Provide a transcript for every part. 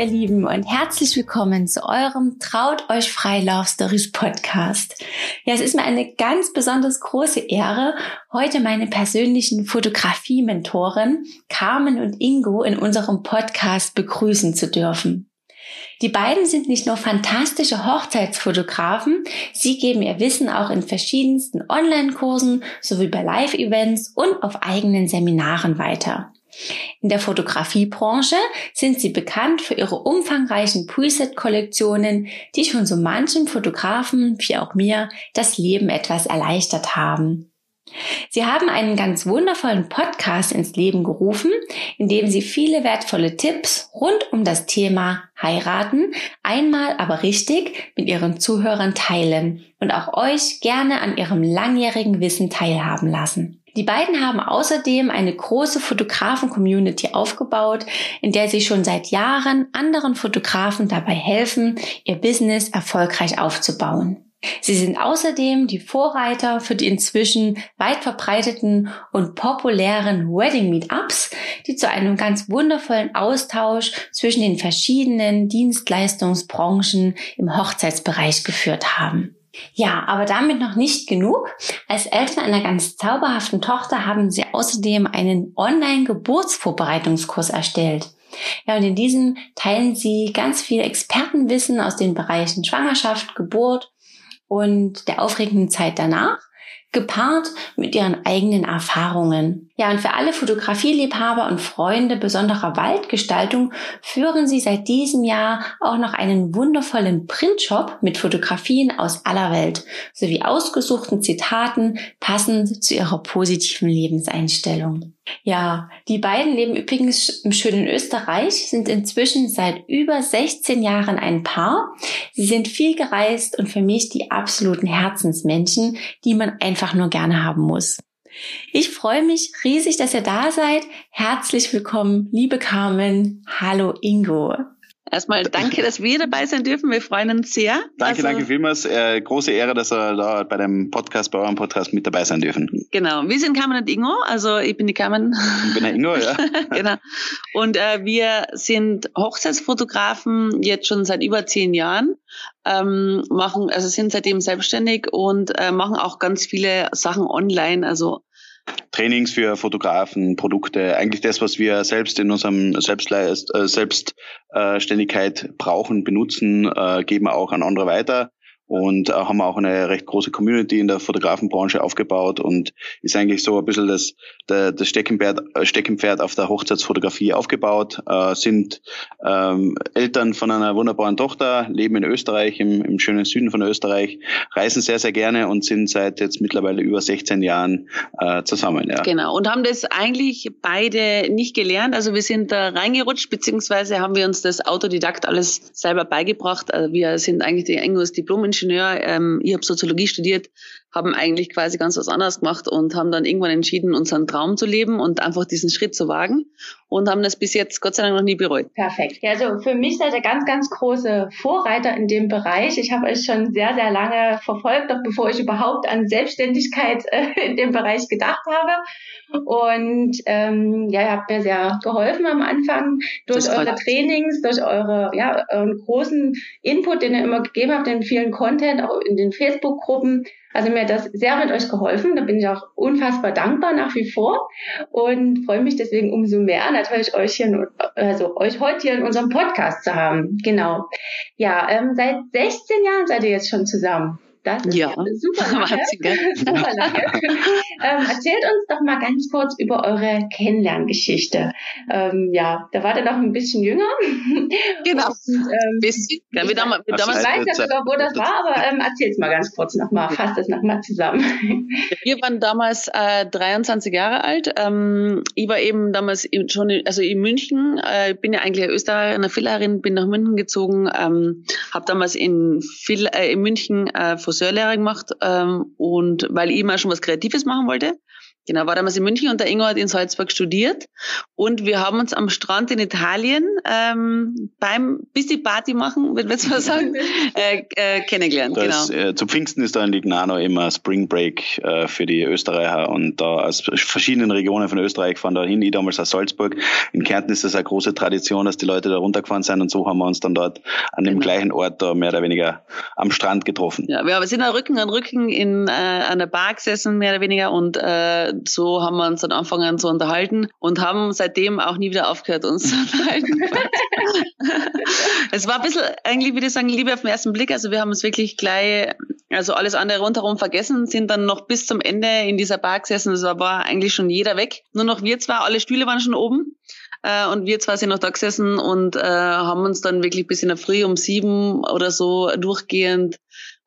Ihr Lieben und herzlich willkommen zu eurem Traut euch frei Love Stories Podcast. Ja, es ist mir eine ganz besonders große Ehre, heute meine persönlichen Fotografie-Mentoren Carmen und Ingo in unserem Podcast begrüßen zu dürfen. Die beiden sind nicht nur fantastische Hochzeitsfotografen, sie geben ihr Wissen auch in verschiedensten Online-Kursen sowie bei Live-Events und auf eigenen Seminaren weiter. In der Fotografiebranche sind sie bekannt für ihre umfangreichen Preset-Kollektionen, die schon so manchem Fotografen wie auch mir das Leben etwas erleichtert haben. Sie haben einen ganz wundervollen Podcast ins Leben gerufen, in dem Sie viele wertvolle Tipps rund um das Thema Heiraten einmal aber richtig mit Ihren Zuhörern teilen und auch euch gerne an Ihrem langjährigen Wissen teilhaben lassen. Die beiden haben außerdem eine große Fotografen-Community aufgebaut, in der sie schon seit Jahren anderen Fotografen dabei helfen, ihr Business erfolgreich aufzubauen. Sie sind außerdem die Vorreiter für die inzwischen weit verbreiteten und populären Wedding Meetups, die zu einem ganz wundervollen Austausch zwischen den verschiedenen Dienstleistungsbranchen im Hochzeitsbereich geführt haben. Ja, aber damit noch nicht genug. Als Eltern einer ganz zauberhaften Tochter haben sie außerdem einen Online-Geburtsvorbereitungskurs erstellt. Ja, und in diesem teilen sie ganz viel Expertenwissen aus den Bereichen Schwangerschaft, Geburt und der aufregenden Zeit danach gepaart mit ihren eigenen Erfahrungen. Ja, und für alle Fotografieliebhaber und Freunde besonderer Waldgestaltung führen sie seit diesem Jahr auch noch einen wundervollen Printshop mit Fotografien aus aller Welt sowie ausgesuchten Zitaten passend zu ihrer positiven Lebenseinstellung. Ja, die beiden leben übrigens im schönen Österreich, sind inzwischen seit über 16 Jahren ein Paar. Sie sind viel gereist und für mich die absoluten Herzensmenschen, die man einfach nur gerne haben muss. Ich freue mich riesig, dass ihr da seid. Herzlich willkommen, liebe Carmen. Hallo Ingo. Erstmal danke, dass wir dabei sein dürfen. Wir freuen uns sehr. Danke, also, danke vielmals. Äh, große Ehre, dass wir da bei dem Podcast, bei eurem Podcast mit dabei sein dürfen. Genau. Wir sind Carmen und Ingo. Also ich bin die Carmen. Ich bin der Ingo, ja. genau. Und äh, wir sind Hochzeitsfotografen jetzt schon seit über zehn Jahren. Ähm, machen, also sind seitdem selbstständig und äh, machen auch ganz viele Sachen online. Also Trainings für Fotografen, Produkte, eigentlich das, was wir selbst in unserem Selbstleist, äh, Selbstständigkeit brauchen, benutzen, äh, geben wir auch an andere weiter und äh, haben auch eine recht große Community in der Fotografenbranche aufgebaut und ist eigentlich so ein bisschen das, der, das Steckenpferd, äh, Steckenpferd auf der Hochzeitsfotografie aufgebaut, äh, sind ähm, Eltern von einer wunderbaren Tochter, leben in Österreich, im, im schönen Süden von Österreich, reisen sehr, sehr gerne und sind seit jetzt mittlerweile über 16 Jahren äh, zusammen. Ja. Genau, und haben das eigentlich beide nicht gelernt, also wir sind da reingerutscht, beziehungsweise haben wir uns das Autodidakt alles selber beigebracht. Also wir sind eigentlich die Diplom-Ingenieur Ingenieur, ähm, ich habe Soziologie studiert, haben eigentlich quasi ganz was anderes gemacht und haben dann irgendwann entschieden, unseren Traum zu leben und einfach diesen Schritt zu wagen und haben das bis jetzt Gott sei Dank noch nie bereut. Perfekt. Ja, also für mich seid ihr ganz, ganz große Vorreiter in dem Bereich. Ich habe euch schon sehr, sehr lange verfolgt, noch bevor ich überhaupt an Selbstständigkeit äh, in dem Bereich gedacht habe. Und ähm, ja, ihr habt mir sehr geholfen am Anfang durch eure Trainings, durch eure, ja, euren großen Input, den ihr immer gegeben habt, in vielen Content, auch in den Facebook-Gruppen. Also mir hat das sehr mit euch geholfen. Da bin ich auch unfassbar dankbar nach wie vor und freue mich deswegen umso mehr, natürlich euch hier, also euch heute hier in unserem Podcast zu haben. Genau. Ja, ähm, seit 16 Jahren seid ihr jetzt schon zusammen. Das ist ja. Wahnsinn, super ähm, erzählt uns doch mal ganz kurz über eure Kennenlerngeschichte. Ähm, ja, da war ihr noch ein bisschen jünger. Genau. Und, ähm, bisschen. Ja, wir damals, wir damals ich weiß ja sogar, wo das war, aber ähm, erzähl's mal ganz kurz nochmal. Fasst das nochmal zusammen. Wir waren damals äh, 23 Jahre alt. Ähm, ich war eben damals schon, in, also in München. Äh, bin ja eigentlich Österreicherin, Fillerin, bin nach München gezogen. Ähm, habe damals in, Fill, äh, in München äh, Friseurlehre gemacht ähm, und weil ich immer schon was Kreatives machen wollte. Genau, war damals in München und der Ingo hat in Salzburg studiert. Und wir haben uns am Strand in Italien ähm, beim bisschen Party machen, würde ich mal sagen, äh, äh, kennengelernt. Da genau. Ist, äh, zu Pfingsten ist da in Lignano immer Spring Break äh, für die Österreicher und da aus verschiedenen Regionen von Österreich fahren da hin. Ich damals aus Salzburg. In Kärnten ist das eine große Tradition, dass die Leute da runtergefahren sind und so haben wir uns dann dort an dem genau. gleichen Ort da mehr oder weniger am Strand getroffen. Ja, wir sind da Rücken an Rücken in äh, einer Bar gesessen, mehr oder weniger und so haben wir uns dann angefangen zu unterhalten und haben seitdem auch nie wieder aufgehört, uns zu unterhalten. es war ein bisschen, eigentlich würde ich sagen, Liebe auf den ersten Blick. Also wir haben es wirklich gleich, also alles andere rundherum vergessen, sind dann noch bis zum Ende in dieser Bar gesessen. Also war eigentlich schon jeder weg. Nur noch wir zwei, alle Stühle waren schon oben. Äh, und wir zwei sind noch da gesessen und äh, haben uns dann wirklich bis in der Früh um sieben oder so durchgehend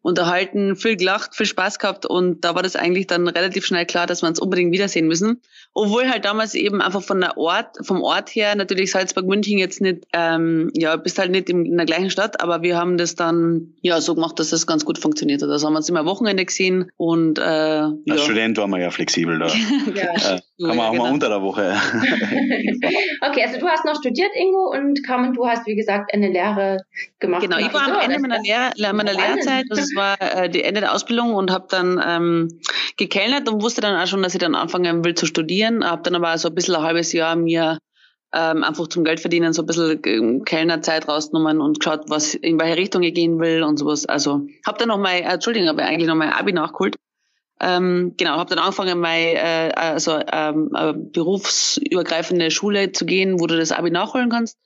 unterhalten, viel gelacht, viel Spaß gehabt und da war das eigentlich dann relativ schnell klar, dass wir uns unbedingt wiedersehen müssen. Obwohl halt damals eben einfach von der Ort, vom Ort her natürlich Salzburg, München jetzt nicht, ähm, ja, bist halt nicht in, der gleichen Stadt, aber wir haben das dann ja so gemacht, dass das ganz gut funktioniert hat. Also haben wir uns immer Wochenende gesehen und äh, Als ja. Student waren wir ja flexibel da. ja. Äh, kann man auch genau. mal unter der Woche. okay, also du hast noch studiert, Ingo, und Carmen, du hast, wie gesagt, eine Lehre gemacht. Genau, ich war am Ende meiner, Lehr meiner Lehrzeit, das war äh, die Ende der Ausbildung und habe dann ähm, gekellnert und wusste dann auch schon, dass ich dann anfangen will zu studieren. Habe dann aber so ein bisschen ein halbes Jahr mir ähm, einfach zum Geld verdienen so ein bisschen ähm, Kellnerzeit rausgenommen und geschaut, was in welche Richtung ich gehen will und sowas. Also habe dann noch mal, äh, Entschuldigung, aber eigentlich noch mein Abi nachgeholt ähm, genau, habe dann angefangen, meine äh, also ähm, äh, berufsübergreifende Schule zu gehen, wo du das Abi nachholen kannst.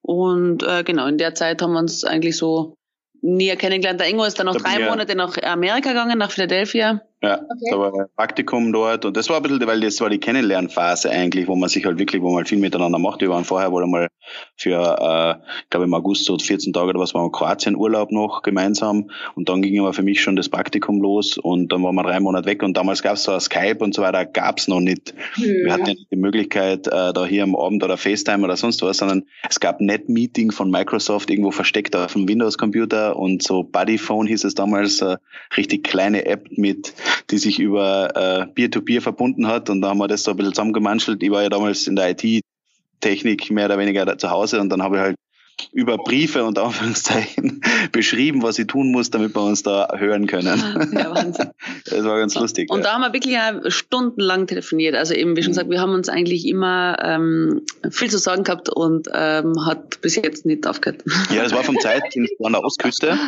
Und äh, genau, in der Zeit haben wir uns eigentlich so näher kennengelernt. Der Ingo ist dann noch drei Monate nach Amerika gegangen, nach Philadelphia. Ja, okay. da war ein Praktikum dort und das war ein bisschen, weil das war die Kennenlernphase eigentlich, wo man sich halt wirklich, wo man halt viel miteinander macht. Wir waren vorher wohl einmal für, äh, ich glaube im August so 14 Tage oder was waren wir Kroatien Urlaub noch gemeinsam und dann ging aber für mich schon das Praktikum los und dann waren wir drei Monate weg und damals gab es so Skype und so weiter, gab's noch nicht. Ja. Wir hatten ja nicht die Möglichkeit, äh, da hier am Abend oder FaceTime oder sonst was, sondern es gab Net-Meeting von Microsoft irgendwo versteckt auf dem Windows-Computer und so Buddyphone hieß es damals, äh, richtig kleine App mit die sich über äh, Peer-to-Peer verbunden hat. Und da haben wir das so ein bisschen zusammengemanschelt. Ich war ja damals in der IT-Technik mehr oder weniger zu Hause und dann habe ich halt über Briefe und Anführungszeichen beschrieben, was sie tun muss, damit wir uns da hören können. Ja, Wahnsinn. Das war ganz lustig. Und ja. da haben wir wirklich ja stundenlang telefoniert. Also eben, wie schon mhm. gesagt, wir haben uns eigentlich immer ähm, viel zu sagen gehabt und ähm, hat bis jetzt nicht aufgehört. Ja, das war vom Zeitdienst an der Ostküste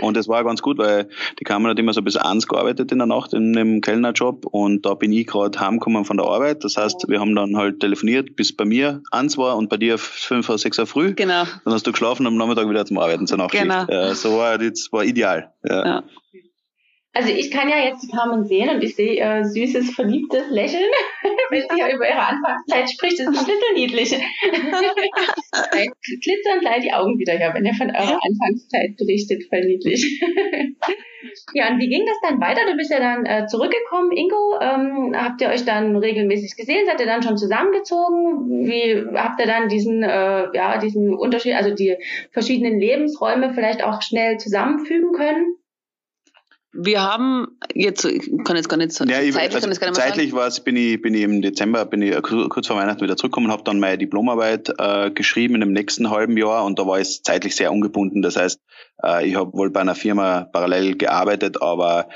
und das war ganz gut, weil die Kamera hat immer so bis eins gearbeitet in der Nacht in dem Kellnerjob und da bin ich gerade heimgekommen von der Arbeit. Das heißt, wir haben dann halt telefoniert, bis bei mir eins war und bei dir fünf oder sechs Uhr früh. Genau. Dann hast du geschlafen am Nachmittag wieder zum Arbeiten zur Nachtschicht. Genau. Ja, so war das war ideal. Ja. ja. Also ich kann ja jetzt die Carmen sehen und ich sehe ihr süßes, verliebtes Lächeln, wenn sie ja über ihre Anfangszeit spricht. Das ist ein bisschen niedlich. Glitzern gleich die Augen wieder her, wenn ihr von eurer Anfangszeit berichtet. Voll niedlich. ja, und wie ging das dann weiter? Du bist ja dann äh, zurückgekommen, Ingo. Ähm, habt ihr euch dann regelmäßig gesehen? Seid ihr dann schon zusammengezogen? Wie habt ihr dann diesen, äh, ja, diesen Unterschied, also die verschiedenen Lebensräume vielleicht auch schnell zusammenfügen können? Wir haben jetzt, ich kann jetzt gar nicht sagen, ja, ich, zeitlich, also kann zeitlich war es, bin ich, bin ich im Dezember, bin ich kurz vor Weihnachten wieder zurückgekommen, habe dann meine Diplomarbeit äh, geschrieben in dem nächsten halben Jahr und da war es zeitlich sehr ungebunden. Das heißt, äh, ich habe wohl bei einer Firma parallel gearbeitet, aber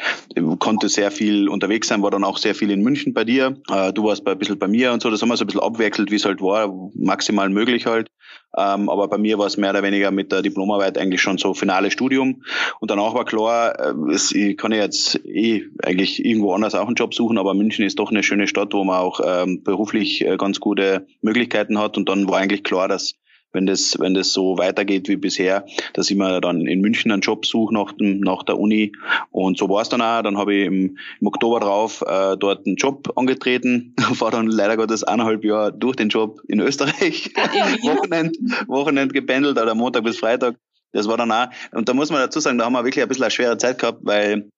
konnte sehr viel unterwegs sein, war dann auch sehr viel in München bei dir. Äh, du warst bei, ein bisschen bei mir und so, das haben wir so ein bisschen abwechselt, wie es halt war, maximal möglich halt. Ähm, aber bei mir war es mehr oder weniger mit der Diplomarbeit eigentlich schon so finale Studium. Und danach war klar, äh, es, ich kann jetzt eh eigentlich irgendwo anders auch einen Job suchen, aber München ist doch eine schöne Stadt, wo man auch ähm, beruflich äh, ganz gute Möglichkeiten hat. Und dann war eigentlich klar, dass wenn das, wenn das so weitergeht wie bisher, dass ich mir dann in München einen Job suche nach, dem, nach der Uni. Und so war es dann auch. Dann habe ich im, im Oktober drauf äh, dort einen Job angetreten, war dann leider Gottes eineinhalb Jahre durch den Job in Österreich, Wochenend, Wochenend gependelt oder Montag bis Freitag. Das war dann auch, und da muss man dazu sagen, da haben wir wirklich ein bisschen eine schwere Zeit gehabt, weil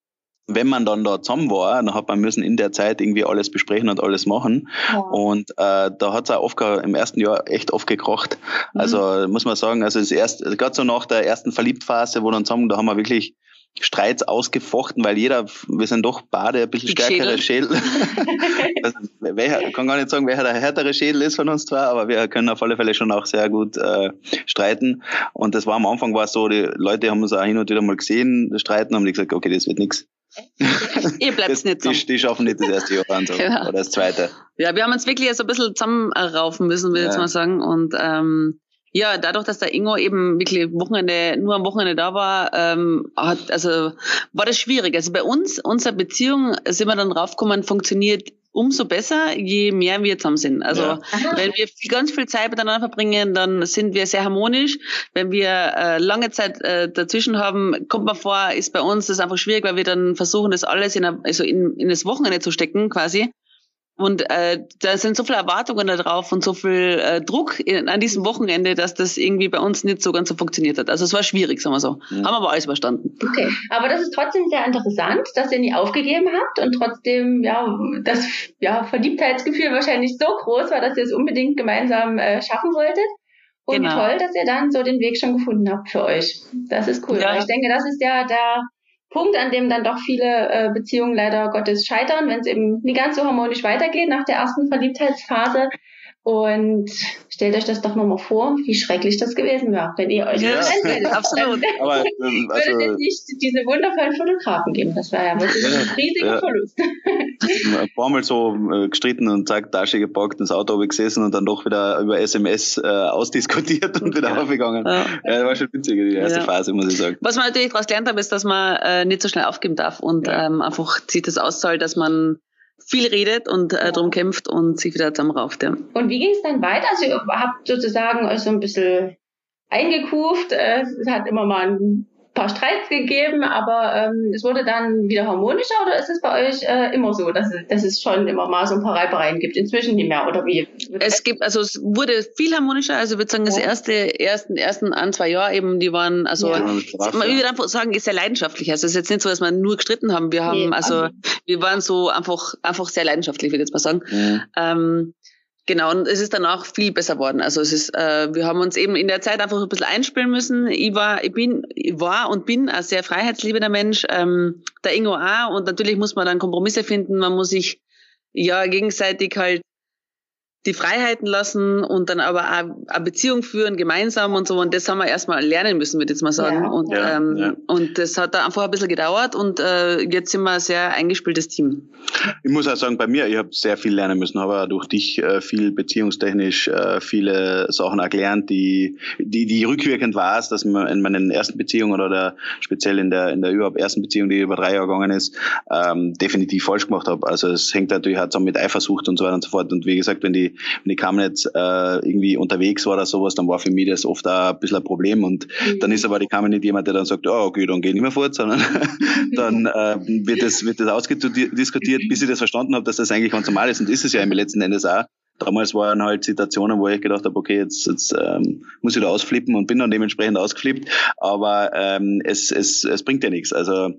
wenn man dann da zusammen war, dann hat man müssen in der Zeit irgendwie alles besprechen und alles machen. Ja. Und äh, da hat es auch oft im ersten Jahr echt oft gekracht. Mhm. Also muss man sagen, also das erste, gerade so nach der ersten Verliebtphase, wo dann zusammen, da haben wir wirklich Streits ausgefochten, weil jeder, wir sind doch beide ein bisschen stärkere Schädel. also, welcher, kann gar nicht sagen, welcher der härtere Schädel ist von uns zwei, aber wir können auf alle Fälle schon auch sehr gut äh, streiten. Und das war am Anfang war es so, die Leute haben uns auch hin und wieder mal gesehen, streiten, haben die gesagt, okay, das wird nichts. Ihr bleibt das, nicht zusammen. Die, die, schaffen nicht das erste Jahr an, so. genau. oder das zweite. Ja, wir haben uns wirklich so ein bisschen zusammenraufen müssen, will ich ja. jetzt mal sagen. Und ähm, ja, dadurch, dass der Ingo eben wirklich Wochenende, nur am Wochenende da war, ähm, hat, also war das schwierig. Also bei uns, unsere Beziehung, sind wir dann raufgekommen, funktioniert umso besser, je mehr wir zusammen sind. Also ja. wenn wir ganz viel Zeit miteinander verbringen, dann sind wir sehr harmonisch. Wenn wir äh, lange Zeit äh, dazwischen haben, kommt man vor, ist bei uns das einfach schwierig, weil wir dann versuchen, das alles in, also in, in das Wochenende zu stecken quasi. Und äh, da sind so viele Erwartungen da drauf und so viel äh, Druck in, an diesem Wochenende, dass das irgendwie bei uns nicht so ganz so funktioniert hat. Also es war schwierig, sagen wir so. Ja. Haben aber alles überstanden. Okay, aber das ist trotzdem sehr interessant, dass ihr nie aufgegeben habt und trotzdem ja das ja, Verliebtheitsgefühl wahrscheinlich so groß war, dass ihr es unbedingt gemeinsam äh, schaffen wolltet. Und genau. toll, dass ihr dann so den Weg schon gefunden habt für euch. Das ist cool. Ja. Ich denke, das ist ja der Punkt, an dem dann doch viele äh, Beziehungen leider Gottes scheitern, wenn es eben nie ganz so harmonisch weitergeht nach der ersten Verliebtheitsphase. Und stellt euch das doch nochmal vor, wie schrecklich das gewesen wäre, wenn ihr euch ja, hättet. Absolut. Aber, ähm, also, würde es nicht diese wundervollen Fotografen geben. Das wäre ja wirklich ein riesiger ja. Verlust. Ein paar Mal so äh, gestritten und zack, Tasche gepackt, ins Auto habe ich gesessen und dann doch wieder über SMS äh, ausdiskutiert und wieder ja. aufgegangen. Ja. ja, das war schon witzig, die erste Phase, muss ich sagen. Was man natürlich daraus gelernt hat, ist, dass man äh, nicht so schnell aufgeben darf und ähm, einfach zieht das auszahlt, dass man viel redet und äh, drum kämpft und sich wieder zusammenrauft. Ja. Und wie ging es dann weiter? Also ihr habt sozusagen so ein bisschen eingekuft. Äh, es hat immer mal ein paar Streits gegeben, aber ähm, es wurde dann wieder harmonischer oder ist es bei euch äh, immer so, dass, dass es schon immer mal so ein paar Reibereien gibt? Inzwischen nicht mehr oder wie? Es gibt, also es wurde viel harmonischer, also ich würde sagen, das ja. erste, ersten, ersten ein, zwei Jahre eben, die waren, also ja. man würde einfach sagen, ist sehr leidenschaftlich. Also es ist jetzt nicht so, dass wir nur gestritten haben. Wir haben, nee, also, also wir waren so einfach, einfach sehr leidenschaftlich, würde ich jetzt mal sagen. Mhm. Ähm, Genau, und es ist dann auch viel besser worden. Also es ist, äh, wir haben uns eben in der Zeit einfach ein bisschen einspielen müssen. Ich war, ich bin, ich war und bin ein sehr freiheitsliebender Mensch, ähm, der Ingo auch. Und natürlich muss man dann Kompromisse finden. Man muss sich ja gegenseitig halt die Freiheiten lassen und dann aber auch eine Beziehung führen, gemeinsam und so. Und das haben wir erstmal lernen müssen, würde ich jetzt mal sagen. Ja. Und, ja, ähm, ja. und das hat da einfach ein bisschen gedauert und äh, jetzt sind wir ein sehr eingespieltes Team. Ich muss auch sagen, bei mir, ich habe sehr viel lernen müssen, habe durch dich äh, viel beziehungstechnisch äh, viele Sachen erklärt, die, die, die rückwirkend war dass man in meinen ersten Beziehungen oder speziell in der, in der überhaupt ersten Beziehung, die über drei Jahre gegangen ist, ähm, definitiv falsch gemacht habe. Also es hängt natürlich auch zusammen mit Eifersucht und so weiter und so fort. Und wie gesagt, wenn die wenn ich kaum nicht äh, irgendwie unterwegs war oder sowas, dann war für mich das oft auch ein bisschen ein Problem. Und mhm. dann ist aber die Kammer nicht jemand, der dann sagt, oh, okay, dann geh nicht mehr fort, sondern dann äh, wird das, wird das ausdiskutiert, bis ich das verstanden habe, dass das eigentlich ganz normal ist. Und ist es ja im letzten Endes auch. Damals waren halt Situationen, wo ich gedacht habe, okay, jetzt, jetzt ähm, muss ich da ausflippen und bin dann dementsprechend ausgeflippt. Aber ähm, es, es, es bringt ja nichts. Also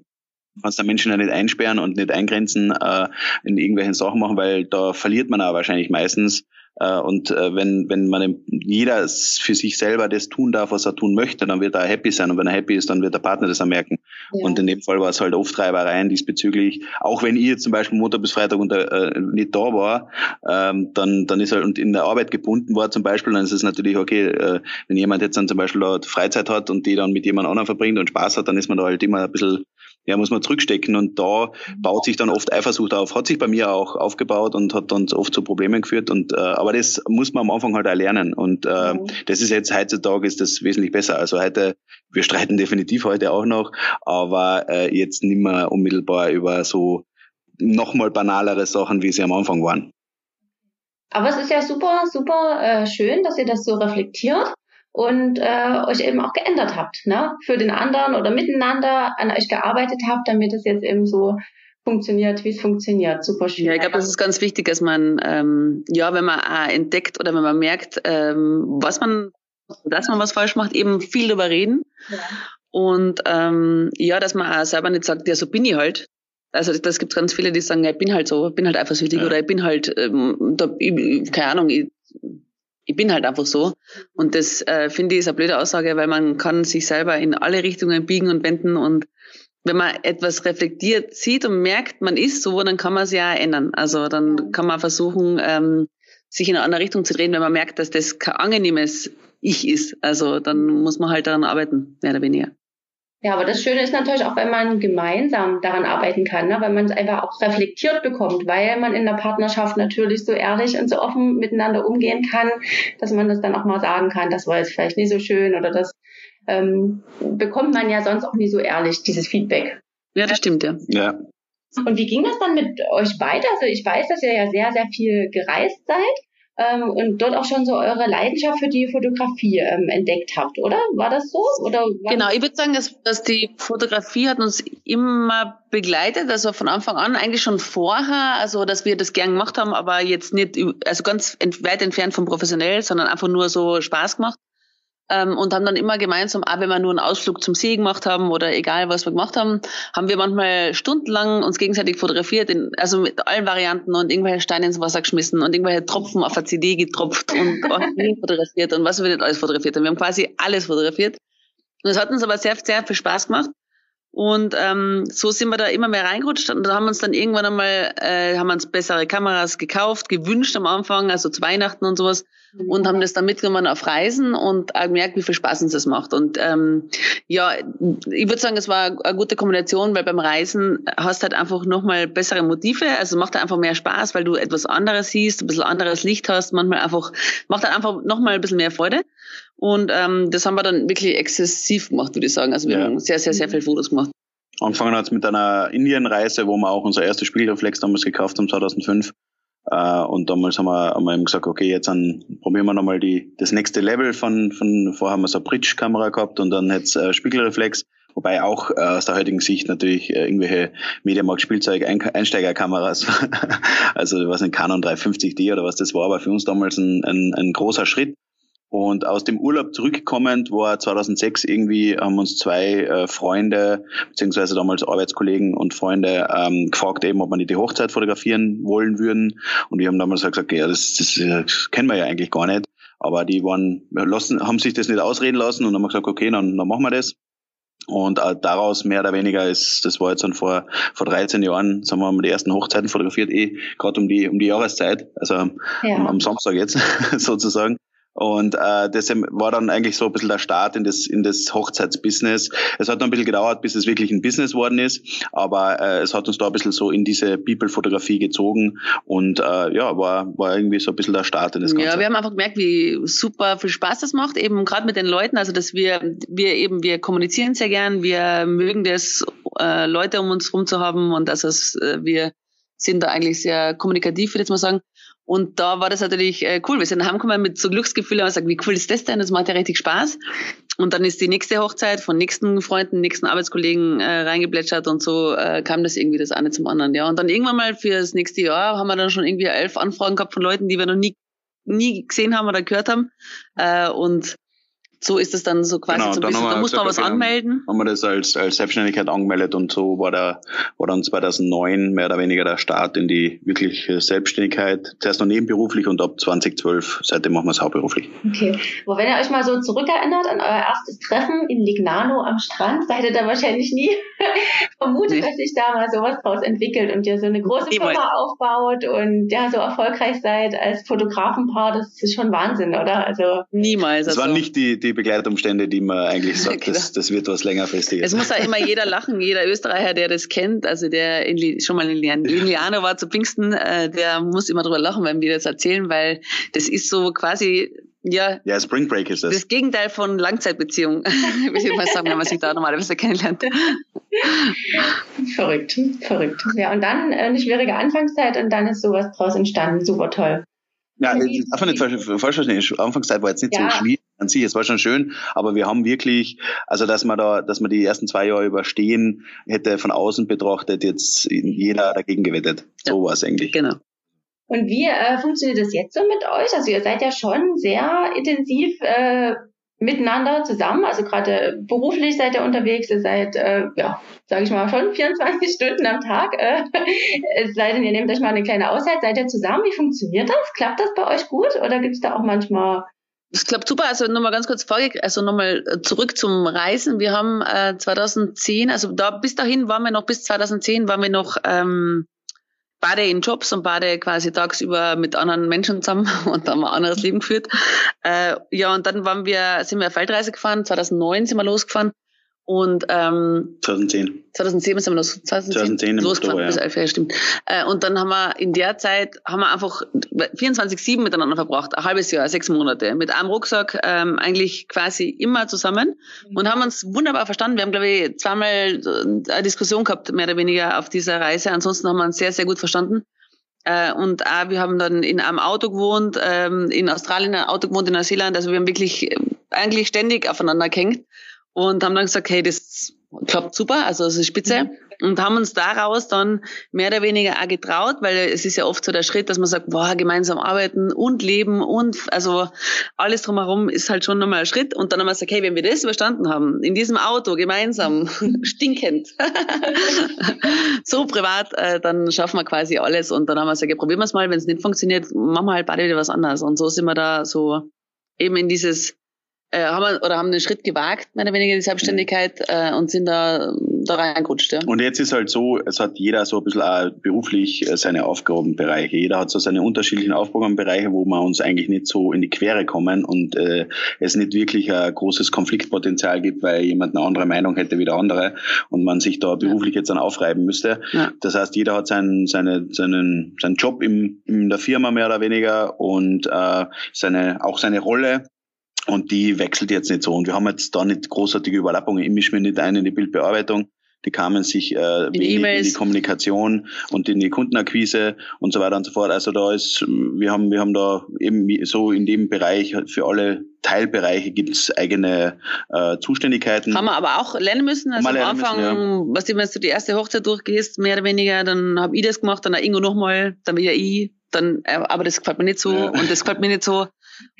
kannst den Menschen ja nicht einsperren und nicht eingrenzen äh, in irgendwelchen Sachen machen, weil da verliert man auch wahrscheinlich meistens. Äh, und äh, wenn, wenn man jeder für sich selber das tun darf, was er tun möchte, dann wird er happy sein. Und wenn er happy ist, dann wird der Partner das auch merken. Ja. Und in dem Fall war es halt oft Reibereien diesbezüglich. Auch wenn ich jetzt zum Beispiel Montag bis Freitag unter, äh, nicht da war, ähm, dann, dann ist halt und in der Arbeit gebunden war zum Beispiel, dann ist es natürlich okay, äh, wenn jemand jetzt dann zum Beispiel Freizeit hat und die dann mit jemand anderem verbringt und Spaß hat, dann ist man da halt immer ein bisschen ja, muss man zurückstecken und da baut sich dann oft Eifersucht auf. Hat sich bei mir auch aufgebaut und hat dann oft zu Problemen geführt. Und äh, aber das muss man am Anfang halt auch lernen. Und äh, mhm. das ist jetzt heutzutage ist das wesentlich besser. Also heute, wir streiten definitiv heute auch noch, aber äh, jetzt nicht mehr unmittelbar über so nochmal banalere Sachen, wie sie am Anfang waren. Aber es ist ja super, super äh, schön, dass ihr das so reflektiert und äh, euch eben auch geändert habt, ne? Für den anderen oder miteinander an euch gearbeitet habt, damit es jetzt eben so funktioniert, wie es funktioniert. Super schön. Ja, ich glaube, das ist ganz wichtig, dass man, ähm, ja, wenn man auch entdeckt oder wenn man merkt, ähm, was man, dass man was falsch macht, eben viel darüber reden. Ja. Und ähm, ja, dass man auch selber nicht sagt, ja, so bin ich halt. Also das gibt ganz viele, die sagen, ja, ich bin halt so, ich bin halt eifersüchtig ja. oder ich bin halt, ähm, da, ich, keine Ahnung, ich, ich bin halt einfach so. Und das äh, finde ich ist eine blöde Aussage, weil man kann sich selber in alle Richtungen biegen und wenden und wenn man etwas reflektiert sieht und merkt, man ist so, dann kann man es ja ändern. Also dann kann man versuchen, ähm, sich in eine andere Richtung zu drehen, wenn man merkt, dass das kein angenehmes Ich ist. Also dann muss man halt daran arbeiten, mehr oder weniger. Ja, aber das Schöne ist natürlich auch, wenn man gemeinsam daran arbeiten kann, ne? wenn man es einfach auch reflektiert bekommt, weil man in der Partnerschaft natürlich so ehrlich und so offen miteinander umgehen kann, dass man das dann auch mal sagen kann, das war jetzt vielleicht nicht so schön oder das ähm, bekommt man ja sonst auch nie so ehrlich, dieses Feedback. Ja, das stimmt, ja. Ja. Und wie ging das dann mit euch weiter? Also ich weiß, dass ihr ja sehr, sehr viel gereist seid ähm, und dort auch schon so eure Leidenschaft für die Fotografie ähm, entdeckt habt, oder? War das so? Oder genau, ich würde sagen, dass, dass die Fotografie hat uns immer begleitet, also von Anfang an eigentlich schon vorher, also dass wir das gern gemacht haben, aber jetzt nicht, also ganz weit entfernt von professionell, sondern einfach nur so Spaß gemacht ähm, und haben dann immer gemeinsam, auch wenn wir nur einen Ausflug zum See gemacht haben oder egal was wir gemacht haben, haben wir manchmal stundenlang uns gegenseitig fotografiert, in, also mit allen Varianten und irgendwelche Steine ins Wasser geschmissen und irgendwelche Tropfen auf eine CD getropft und fotografiert und was wir nicht alles fotografiert haben. Wir haben quasi alles fotografiert. Und es hat uns aber sehr, sehr viel Spaß gemacht. Und ähm, so sind wir da immer mehr reingerutscht und da haben wir uns dann irgendwann einmal, äh, haben uns bessere Kameras gekauft, gewünscht am Anfang, also zu Weihnachten und sowas mhm. und haben das dann mitgenommen auf Reisen und auch gemerkt, wie viel Spaß uns das macht. Und ähm, ja, ich würde sagen, es war eine gute Kombination, weil beim Reisen hast du halt einfach nochmal bessere Motive, also macht halt einfach mehr Spaß, weil du etwas anderes siehst, ein bisschen anderes Licht hast, manchmal einfach, macht halt einfach nochmal ein bisschen mehr Freude. Und ähm, das haben wir dann wirklich exzessiv gemacht, würde ich sagen. Also wir ja. haben sehr, sehr, sehr viele Fotos gemacht. Angefangen hat es mit einer Indienreise, wo wir auch unser erstes Spiegelreflex damals gekauft haben, 2005. Äh, und damals haben wir, haben wir eben gesagt, okay, jetzt dann probieren wir nochmal die, das nächste Level von, von vorher haben wir so eine Bridge-Kamera gehabt und dann jetzt äh, Spiegelreflex. Wobei auch äh, aus der heutigen Sicht natürlich äh, irgendwelche Mediamarkt-Spielzeug-Einsteigerkameras, also was ein Canon 350D oder was das war, aber für uns damals ein, ein, ein großer Schritt. Und aus dem Urlaub zurückkommend war 2006 irgendwie, haben uns zwei äh, Freunde, beziehungsweise damals Arbeitskollegen und Freunde ähm, gefragt eben, ob wir nicht die Hochzeit fotografieren wollen würden. Und die haben damals gesagt, ja, das, das, das kennen wir ja eigentlich gar nicht. Aber die waren, lassen, haben sich das nicht ausreden lassen und haben gesagt, okay, dann, dann machen wir das. Und äh, daraus mehr oder weniger ist, das war jetzt dann vor, vor 13 Jahren, sagen wir, haben wir die ersten Hochzeiten fotografiert, eh gerade um die, um die Jahreszeit, also ja. am, am Samstag jetzt sozusagen. Und äh, das war dann eigentlich so ein bisschen der Start in das, in das Hochzeitsbusiness. Es hat noch ein bisschen gedauert, bis es wirklich ein Business worden ist, aber äh, es hat uns da ein bisschen so in diese People-Fotografie gezogen und äh, ja, war, war irgendwie so ein bisschen der Start in das Ganze. Ja, wir haben einfach gemerkt, wie super viel Spaß das macht, eben gerade mit den Leuten, also dass wir, wir eben, wir kommunizieren sehr gern, wir mögen das, äh, Leute um uns rum zu haben und dass es, äh, wir sind da eigentlich sehr kommunikativ, würde ich jetzt mal sagen. Und da war das natürlich äh, cool. Wir sind heimgekommen mit so Glücksgefühlen und gesagt, wie cool ist das denn? Das macht ja richtig Spaß. Und dann ist die nächste Hochzeit von nächsten Freunden, nächsten Arbeitskollegen äh, reingeplätschert und so äh, kam das irgendwie das eine zum anderen. Ja. Und dann irgendwann mal für das nächste Jahr haben wir dann schon irgendwie elf Anfragen gehabt von Leuten, die wir noch nie nie gesehen haben oder gehört haben. Äh, und so ist es dann so quasi genau, so ein bisschen, da muss man was anmelden. Haben wir das als, als Selbstständigkeit angemeldet und so war der, war dann 2009 mehr oder weniger der Start in die wirkliche Selbstständigkeit. Zuerst noch nebenberuflich und ab 2012, seitdem machen wir es hauptberuflich. Okay. Wo wenn ihr euch mal so zurückerinnert an euer erstes Treffen in Lignano am Strand, seid ihr da wahrscheinlich nie nee. dass sich da mal sowas draus entwickelt und ihr so eine große Niemals. Firma aufbaut und ja, so erfolgreich seid als Fotografenpaar, das ist schon Wahnsinn, oder? Also Niemals. Das also. war nicht die, die Begleitumstände, die man eigentlich sagt, genau. das, das wird was längerfristiges. Es muss ja immer jeder lachen, jeder Österreicher, der das kennt, also der in, schon mal in Liano war zu Pfingsten, äh, der muss immer drüber lachen, wenn wir das erzählen, weil das ist so quasi ja, ja, Spring Break ist das. Das Gegenteil von Langzeitbeziehung, würde ich mal sagen, wenn man sich da normalerweise kennenlernt. verrückt, verrückt. Ja, und dann eine schwierige Anfangszeit und dann ist sowas draus entstanden. Super toll. Ja, darf man nicht falsch verstehen. Anfangszeit war jetzt nicht ja. so schwierig. an sich. Es war schon schön, aber wir haben wirklich, also dass man da, dass man die ersten zwei Jahre überstehen, hätte von außen betrachtet jetzt jeder dagegen gewettet. So war es eigentlich. Genau. Und wie äh, funktioniert das jetzt so mit euch? Also ihr seid ja schon sehr intensiv äh, miteinander zusammen. Also gerade beruflich seid ihr unterwegs, ihr seid, äh, ja, sage ich mal, schon 24 Stunden am Tag. Äh, es sei denn, ihr nehmt euch mal eine kleine Auszeit, seid ihr zusammen. Wie funktioniert das? Klappt das bei euch gut oder gibt es da auch manchmal das klappt super. Also nochmal ganz kurz vorge also nochmal äh, zurück zum Reisen. Wir haben äh, 2010, also da bis dahin waren wir noch bis 2010 waren wir noch ähm, beide in Jobs und beide quasi tagsüber mit anderen Menschen zusammen und haben ein anderes Leben geführt. Äh, ja, und dann waren wir, sind wir auf Feldreise gefahren, 2009 sind wir losgefahren und ähm, 2010. 2007 sind wir los, 2010, 2010 losgefahren, bis elf Jahre, stimmt. Äh, und dann haben wir in der Zeit haben wir einfach 24-7 miteinander verbracht, ein halbes Jahr, sechs Monate, mit einem Rucksack, ähm, eigentlich quasi immer zusammen mhm. und haben uns wunderbar verstanden. Wir haben, glaube ich, zweimal eine Diskussion gehabt, mehr oder weniger auf dieser Reise. Ansonsten haben wir uns sehr, sehr gut verstanden. Äh, und auch, wir haben dann in einem Auto gewohnt, ähm, in Australien ein Auto gewohnt, in Neuseeland. Also wir haben wirklich äh, eigentlich ständig aufeinander gehängt und haben dann gesagt, hey, das klappt super, also das ist spitze. Mhm. Und haben uns daraus dann mehr oder weniger auch getraut, weil es ist ja oft so der Schritt, dass man sagt, boah, gemeinsam arbeiten und leben und also alles drumherum ist halt schon nochmal ein Schritt. Und dann haben wir gesagt, hey, wenn wir das überstanden haben, in diesem Auto gemeinsam, stinkend, so privat, äh, dann schaffen wir quasi alles. Und dann haben wir gesagt, ja, probieren wir es mal, wenn es nicht funktioniert, machen wir halt beide wieder was anderes. Und so sind wir da so eben in dieses äh, haben wir, oder haben einen Schritt gewagt, mehr oder weniger die Selbstständigkeit äh, und sind da, da reingerutscht. Ja. Und jetzt ist halt so, es hat jeder so ein bisschen auch beruflich äh, seine Aufgabenbereiche. Jeder hat so seine unterschiedlichen Aufgabenbereiche, wo wir uns eigentlich nicht so in die Quere kommen und äh, es nicht wirklich ein großes Konfliktpotenzial gibt, weil jemand eine andere Meinung hätte wie der andere und man sich da beruflich jetzt dann aufreiben müsste. Ja. Das heißt, jeder hat seinen, seine, seinen, seinen Job im, in der Firma mehr oder weniger und äh, seine, auch seine Rolle und die wechselt jetzt nicht so. Und wir haben jetzt da nicht großartige Überlappungen. Ich mische mir nicht ein in die Bildbearbeitung. Die kamen sich äh, in, die, in die Kommunikation und in die Kundenakquise und so weiter und so fort. Also da ist, wir haben, wir haben da eben so in dem Bereich für alle Teilbereiche gibt es eigene äh, Zuständigkeiten. Haben wir aber auch lernen müssen. Also am Anfang, müssen, ja. was du, wenn du die erste Hochzeit durchgehst, mehr oder weniger, dann habe ich das gemacht, dann auch Ingo nochmal, dann wieder ich, dann, äh, aber das gefällt mir nicht so ja. und das gefällt mir nicht so.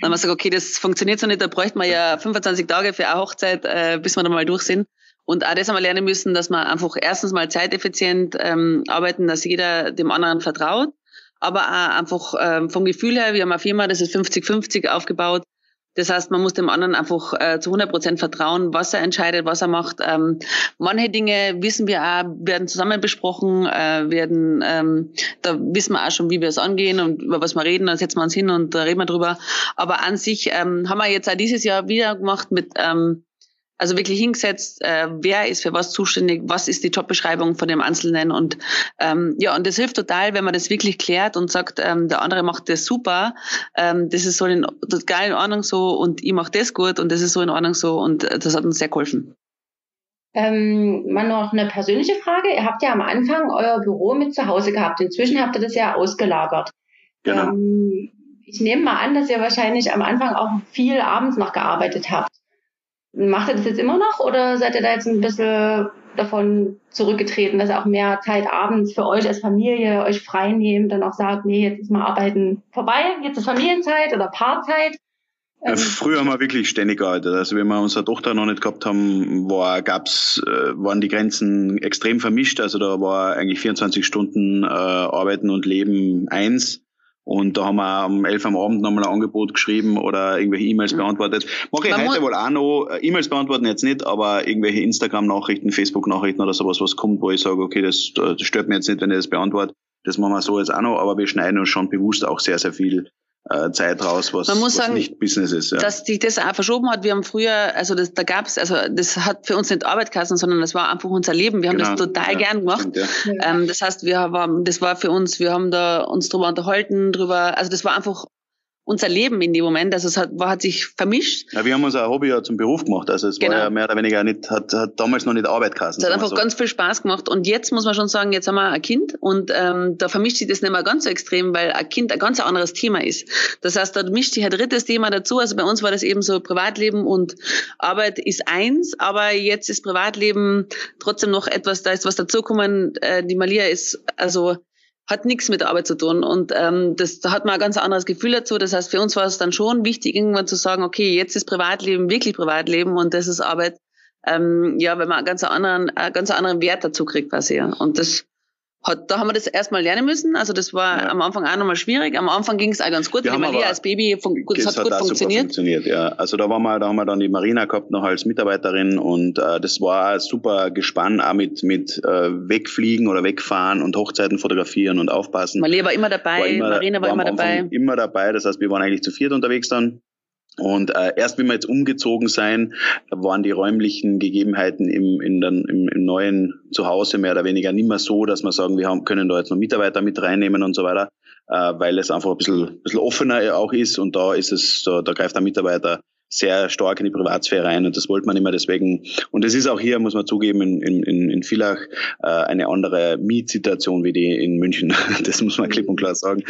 Dann haben wir gesagt, okay, das funktioniert so nicht, da bräuchte man ja 25 Tage für eine Hochzeit, äh, bis wir da mal durch sind. Und auch das haben wir lernen müssen, dass wir einfach erstens mal zeiteffizient ähm, arbeiten, dass jeder dem anderen vertraut, aber auch einfach ähm, vom Gefühl her, wir haben eine Firma, das ist 50-50 aufgebaut, das heißt, man muss dem anderen einfach äh, zu 100 Prozent vertrauen, was er entscheidet, was er macht. Ähm, manche Dinge wissen wir auch, werden zusammen besprochen, äh, werden, ähm, da wissen wir auch schon, wie wir es angehen und über was wir reden, dann setzen wir uns hin und da reden wir drüber. Aber an sich ähm, haben wir jetzt auch dieses Jahr wieder gemacht mit ähm, also wirklich hingesetzt, äh, wer ist für was zuständig, was ist die Jobbeschreibung von dem Einzelnen und ähm, ja, und das hilft total, wenn man das wirklich klärt und sagt, ähm, der andere macht das super, ähm, das ist so in, total in Ordnung so und ich mache das gut und das ist so in Ordnung so und äh, das hat uns sehr geholfen. Ähm, mal noch eine persönliche Frage. Ihr habt ja am Anfang euer Büro mit zu Hause gehabt. Inzwischen habt ihr das ja ausgelagert. Genau. Ähm, ich nehme mal an, dass ihr wahrscheinlich am Anfang auch viel abends noch gearbeitet habt. Macht ihr das jetzt immer noch oder seid ihr da jetzt ein bisschen davon zurückgetreten, dass ihr auch mehr Zeit abends für euch als Familie euch frei nehmt und auch sagt, nee, jetzt ist mal Arbeiten vorbei, jetzt ist Familienzeit oder Paarzeit? Ähm, Früher haben wir wirklich ständig gearbeitet. Also wenn wir unsere Tochter noch nicht gehabt haben, war, gab's, äh, waren die Grenzen extrem vermischt. Also da war eigentlich 24 Stunden äh, Arbeiten und Leben eins. Und da haben wir um elf am Abend nochmal ein Angebot geschrieben oder irgendwelche E-Mails mhm. beantwortet. Mache ich Man heute wohl auch noch. Äh, E-Mails beantworten jetzt nicht, aber irgendwelche Instagram-Nachrichten, Facebook-Nachrichten oder sowas, was kommt, wo ich sage, okay, das, das stört mir jetzt nicht, wenn ich das beantworte. Das machen wir so jetzt auch noch, aber wir schneiden uns schon bewusst auch sehr, sehr viel äh, Zeit raus, was, Man muss was sagen, nicht Business ist. Ja. Dass sich das auch verschoben hat. Wir haben früher, also das, da gab's, also das hat für uns nicht Arbeit geheißen, sondern das war einfach unser Leben. Wir haben genau. das total ja, gern gemacht. Ja. ähm, das heißt, wir haben, das war für uns, wir haben da uns drüber unterhalten, drüber, also das war einfach unser Leben in dem Moment. Also es hat, war, hat sich vermischt. Ja, wir haben unser Hobby ja zum Beruf gemacht. Also es genau. war ja mehr oder weniger nicht, hat, hat damals noch nicht Arbeit geheißen. Es hat einfach so. ganz viel Spaß gemacht. Und jetzt muss man schon sagen, jetzt haben wir ein Kind und ähm, da vermischt sich das nicht mehr ganz so extrem, weil ein Kind ein ganz anderes Thema ist. Das heißt, da mischt sich ein drittes Thema dazu. Also bei uns war das eben so Privatleben und Arbeit ist eins, aber jetzt ist Privatleben trotzdem noch etwas, da ist was dazugekommen. Äh, die Malia ist also hat nichts mit Arbeit zu tun. Und ähm, das, da hat man ein ganz anderes Gefühl dazu. Das heißt, für uns war es dann schon wichtig, irgendwann zu sagen, okay, jetzt ist Privatleben wirklich Privatleben und das ist Arbeit. Ähm, ja, wenn man einen ganz anderen, einen ganz anderen Wert dazu kriegt, quasi. Ja. Und das hat, da haben wir das erstmal lernen müssen. Also das war ja. am Anfang auch nochmal schwierig. Am Anfang ging es auch ganz gut. Wir die Maria als Baby fun gut, das hat, gut funktioniert. funktioniert. Ja, also da waren wir, da haben wir dann die Marina gehabt noch als Mitarbeiterin und äh, das war super Gespann auch mit mit äh, wegfliegen oder wegfahren und Hochzeiten fotografieren und aufpassen. Maria war immer dabei, war immer, Marina war, war immer dabei. Immer dabei. Das heißt, wir waren eigentlich zu viert unterwegs dann. Und äh, erst wenn wir jetzt umgezogen sein, waren die räumlichen Gegebenheiten im, in den, im, im neuen Zuhause mehr oder weniger nicht mehr so, dass wir sagen, wir haben, können da jetzt noch Mitarbeiter mit reinnehmen und so weiter, äh, weil es einfach ein bisschen, bisschen offener auch ist und da ist es, da, da greift der Mitarbeiter sehr stark in die Privatsphäre ein und das wollte man immer deswegen. Und es ist auch hier, muss man zugeben, in, in, in Villach äh, eine andere Mietsituation wie die in München. Das muss man klipp und klar sagen.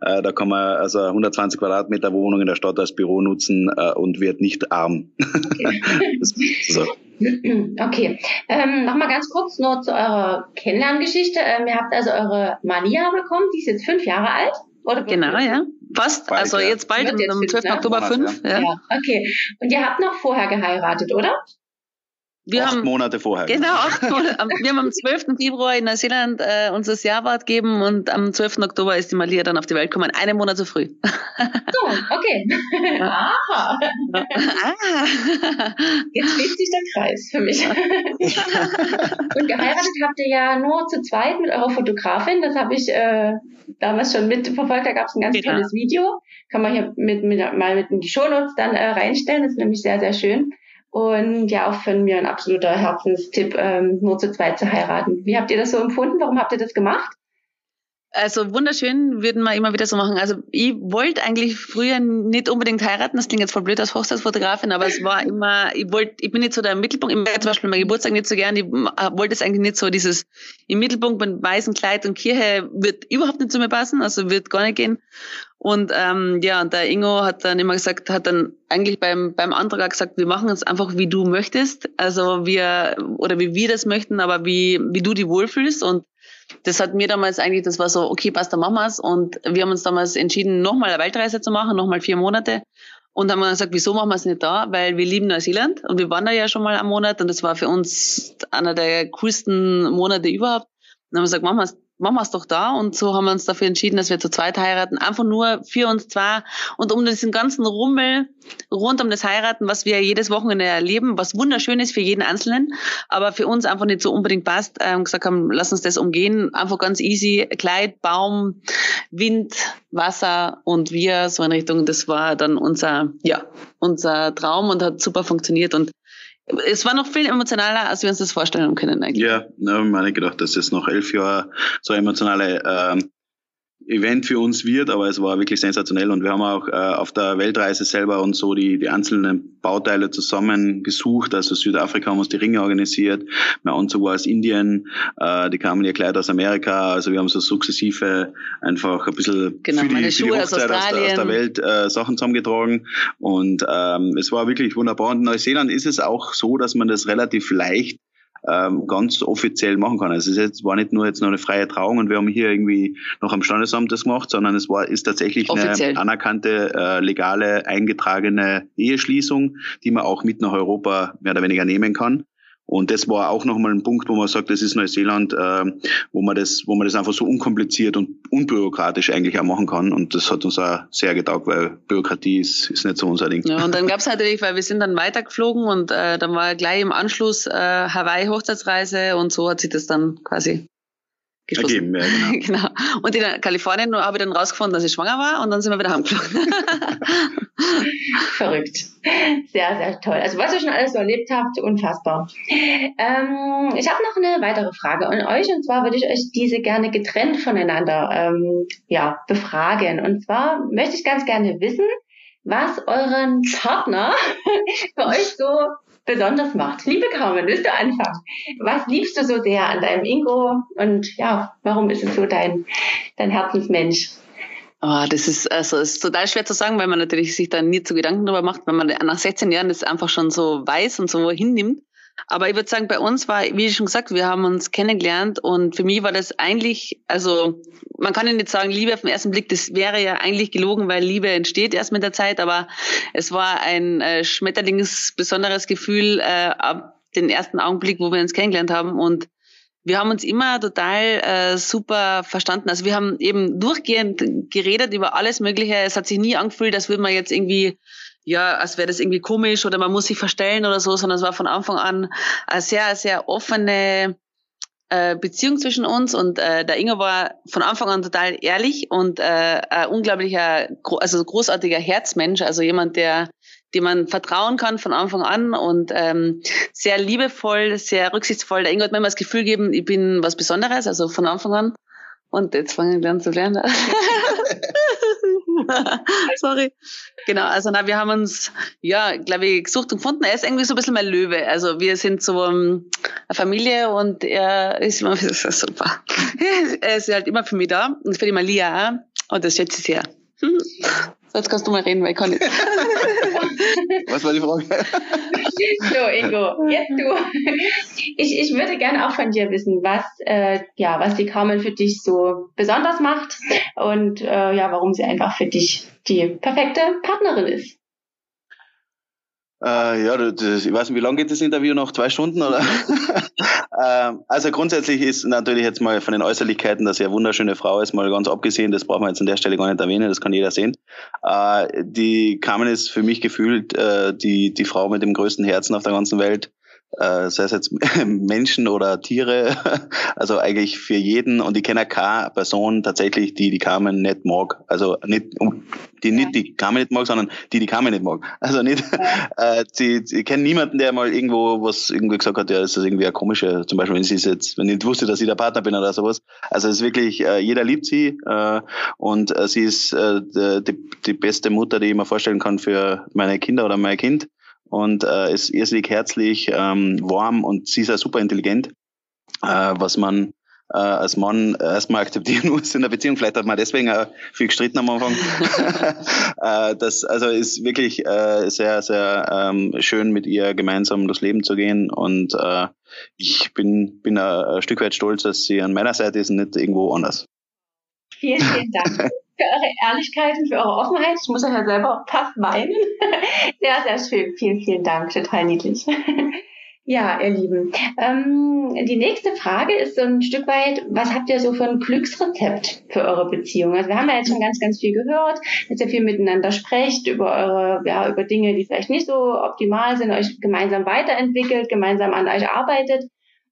Äh, da kann man also 120 Quadratmeter Wohnung in der Stadt als Büro nutzen äh, und wird nicht arm. Okay. so. Okay, ähm, nochmal ganz kurz nur zu eurer Kennenlerngeschichte. Ähm, ihr habt also eure Malia bekommen, die ist jetzt fünf Jahre alt. Oder genau, ja. Fast. Bald, also ja. jetzt bald, am 12. Ne? Oktober 5. Ja. ja. Okay. Und ihr habt noch vorher geheiratet, oder? Wir acht haben, Monate vorher. Genau, acht Monate. Wir haben am 12. Februar in Neuseeland äh, uns das Jahrbad gegeben und am 12. Oktober ist die Malia dann auf die Welt gekommen. Einen Monat zu früh. So, okay. Aha. Ah. Jetzt schließt sich der Kreis für mich. und geheiratet habt ihr ja nur zu zweit mit eurer Fotografin. Das habe ich äh, damals schon mitverfolgt. Da gab es ein ganz genau. tolles Video. Kann man hier mit, mit, mal mit in die Shownotes dann äh, reinstellen. Das ist nämlich sehr, sehr schön. Und ja, auch von mir ein absoluter Herzenstipp, ähm, nur zu zweit zu heiraten. Wie habt ihr das so empfunden? Warum habt ihr das gemacht? Also wunderschön, würden wir immer wieder so machen. Also ich wollte eigentlich früher nicht unbedingt heiraten, das klingt jetzt voll blöd als Hochzeitsfotografin, aber es war immer, ich wollte, ich bin nicht so der Mittelpunkt, ich mag zum Beispiel mein Geburtstag nicht so gern, ich wollte es eigentlich nicht so dieses im Mittelpunkt mit weißem Kleid und Kirche wird überhaupt nicht zu mir passen, also wird gar nicht gehen. Und ähm, ja, und der Ingo hat dann immer gesagt, hat dann eigentlich beim, beim Antrag gesagt, wir machen es einfach, wie du möchtest. Also wir, oder wie wir das möchten, aber wie, wie du dich wohlfühlst. Und das hat mir damals eigentlich, das war so, okay, passt, dann machen wir's. Und wir haben uns damals entschieden, nochmal eine Weltreise zu machen, nochmal vier Monate. Und haben dann gesagt, wieso machen wir es nicht da? Weil wir lieben Neuseeland und wir waren da ja schon mal einen Monat und das war für uns einer der coolsten Monate überhaupt. Und dann haben wir gesagt, machen wir es machen wir es doch da. Und so haben wir uns dafür entschieden, dass wir zu zweit heiraten. Einfach nur für uns zwei und um diesen ganzen Rummel rund um das Heiraten, was wir jedes Wochenende erleben, was wunderschön ist für jeden Einzelnen, aber für uns einfach nicht so unbedingt passt, ähm, gesagt haben, lass uns das umgehen. Einfach ganz easy. Kleid, Baum, Wind, Wasser und wir so in Richtung, das war dann unser, ja, unser Traum und hat super funktioniert und es war noch viel emotionaler, als wir uns das vorstellen können eigentlich. Ja, ne, ich meine gedacht, dass es noch elf Jahre so emotionale ähm, Event für uns wird, aber es war wirklich sensationell. Und wir haben auch äh, auf der Weltreise selber und so die, die einzelnen Bauteile zusammengesucht. Also Südafrika haben uns die Ringe organisiert, mein Anzug war aus Indien, äh, die kamen ja gleich aus Amerika, also wir haben so sukzessive einfach ein bisschen genau, für, die, für die Hochzeit aus, aus, der, aus der Welt äh, Sachen zusammengetragen. Und ähm, es war wirklich wunderbar. Und in Neuseeland ist es auch so, dass man das relativ leicht ähm, ganz offiziell machen kann. Also es ist jetzt, war nicht nur jetzt noch eine freie Trauung und wir haben hier irgendwie noch am Standesamt das gemacht, sondern es war ist tatsächlich offiziell. eine anerkannte, äh, legale, eingetragene Eheschließung, die man auch mit nach Europa mehr oder weniger nehmen kann. Und das war auch nochmal ein Punkt, wo man sagt, das ist Neuseeland, äh, wo man das, wo man das einfach so unkompliziert und unbürokratisch eigentlich auch machen kann. Und das hat uns auch sehr getaugt, weil Bürokratie ist, ist nicht so unser Ding. Ja, und dann gab's natürlich, weil wir sind dann weitergeflogen und äh, dann war gleich im Anschluss äh, Hawaii Hochzeitsreise und so hat sich das dann quasi. Ergeben, ja, genau. genau. Und in Kalifornien habe ich dann rausgefunden, dass ich schwanger war und dann sind wir wieder heimgeflogen. Verrückt. Sehr, sehr toll. Also was ihr schon alles so erlebt habt, unfassbar. Ähm, ich habe noch eine weitere Frage an euch und zwar würde ich euch diese gerne getrennt voneinander ähm, ja, befragen. Und zwar möchte ich ganz gerne wissen, was euren Partner für euch so besonders macht. Liebe Carmen, willst du anfangen? Was liebst du so sehr an deinem Ingo und ja, warum ist es so dein, dein Herzensmensch? Oh, das ist also ist total schwer zu sagen, weil man natürlich sich da nie zu Gedanken darüber macht, wenn man nach 16 Jahren das einfach schon so weiß und so hinnimmt. Aber ich würde sagen, bei uns war, wie schon gesagt, wir haben uns kennengelernt und für mich war das eigentlich, also man kann ja nicht sagen, Liebe auf den ersten Blick, das wäre ja eigentlich gelogen, weil Liebe entsteht erst mit der Zeit, aber es war ein äh, schmetterlingsbesonderes Gefühl äh, ab den ersten Augenblick, wo wir uns kennengelernt haben und wir haben uns immer total äh, super verstanden. Also wir haben eben durchgehend geredet über alles Mögliche. Es hat sich nie angefühlt, als würde man jetzt irgendwie ja, als wäre das irgendwie komisch oder man muss sich verstellen oder so, sondern es war von Anfang an eine sehr, sehr offene äh, Beziehung zwischen uns und äh, der Ingo war von Anfang an total ehrlich und äh, ein unglaublicher, also großartiger Herzmensch, also jemand, der dem man vertrauen kann von Anfang an und ähm, sehr liebevoll, sehr rücksichtsvoll. Der Ingo hat mir immer das Gefühl gegeben, ich bin was Besonderes, also von Anfang an. Und jetzt fange ich an zu lernen. Sorry. Genau, also na, wir haben uns, ja, glaube ich, gesucht und gefunden. Er ist irgendwie so ein bisschen mein Löwe. Also wir sind so um, ähm, eine Familie und er ist immer, ist super. er ist halt immer für mich da und für die Malia auch. Und das schätze ich sehr. Jetzt kannst du mal reden, weil ich kann nicht. Was war die Frage? so, Ingo, jetzt du. Ich, ich würde gerne auch von dir wissen, was, äh, ja, was die Carmen für dich so besonders macht und äh, ja, warum sie einfach für dich die perfekte Partnerin ist. Äh, ja, das, ich weiß nicht, wie lange geht das Interview noch? Zwei Stunden oder? ähm, also grundsätzlich ist natürlich jetzt mal von den Äußerlichkeiten, dass sie eine wunderschöne Frau ist, mal ganz abgesehen, das braucht man jetzt an der Stelle gar nicht erwähnen, das kann jeder sehen. Äh, die Carmen ist für mich gefühlt äh, die, die Frau mit dem größten Herzen auf der ganzen Welt äh, sei es jetzt Menschen oder Tiere, also eigentlich für jeden und ich kenne keine Person tatsächlich, die die Carmen nicht mag. Also nicht, die nicht die Carmen nicht mag, sondern die die Carmen nicht mag. Also nicht, äh, sie, ich kenne niemanden, der mal irgendwo was irgendwie gesagt hat, ja, das ist irgendwie ein komischer, zum Beispiel wenn sie jetzt, wenn ich nicht wusste, dass ich der Partner bin oder sowas. Also es ist wirklich, äh, jeder liebt sie äh, und äh, sie ist äh, die, die beste Mutter, die ich mir vorstellen kann für meine Kinder oder mein Kind und äh, ist irrsinnig herzlich, ähm, warm und sie ist auch super intelligent, äh, was man äh, als Mann erstmal akzeptieren muss in der Beziehung. Vielleicht hat man deswegen auch viel gestritten am Anfang. äh, das also ist wirklich äh, sehr, sehr ähm, schön, mit ihr gemeinsam durchs Leben zu gehen. Und äh, ich bin, bin ein Stück weit stolz, dass sie an meiner Seite ist und nicht irgendwo anders. Vielen, vielen Dank für eure Ehrlichkeit und für eure Offenheit. Ich muss ja selber fast weinen. Sehr, sehr schön. Vielen, vielen Dank. Total niedlich. Ja, ihr Lieben. Ähm, die nächste Frage ist so ein Stück weit, was habt ihr so für ein Glücksrezept für eure Beziehung? Also wir haben ja jetzt schon ganz, ganz viel gehört, dass ihr viel miteinander sprecht, über eure, ja, über Dinge, die vielleicht nicht so optimal sind, euch gemeinsam weiterentwickelt, gemeinsam an euch arbeitet.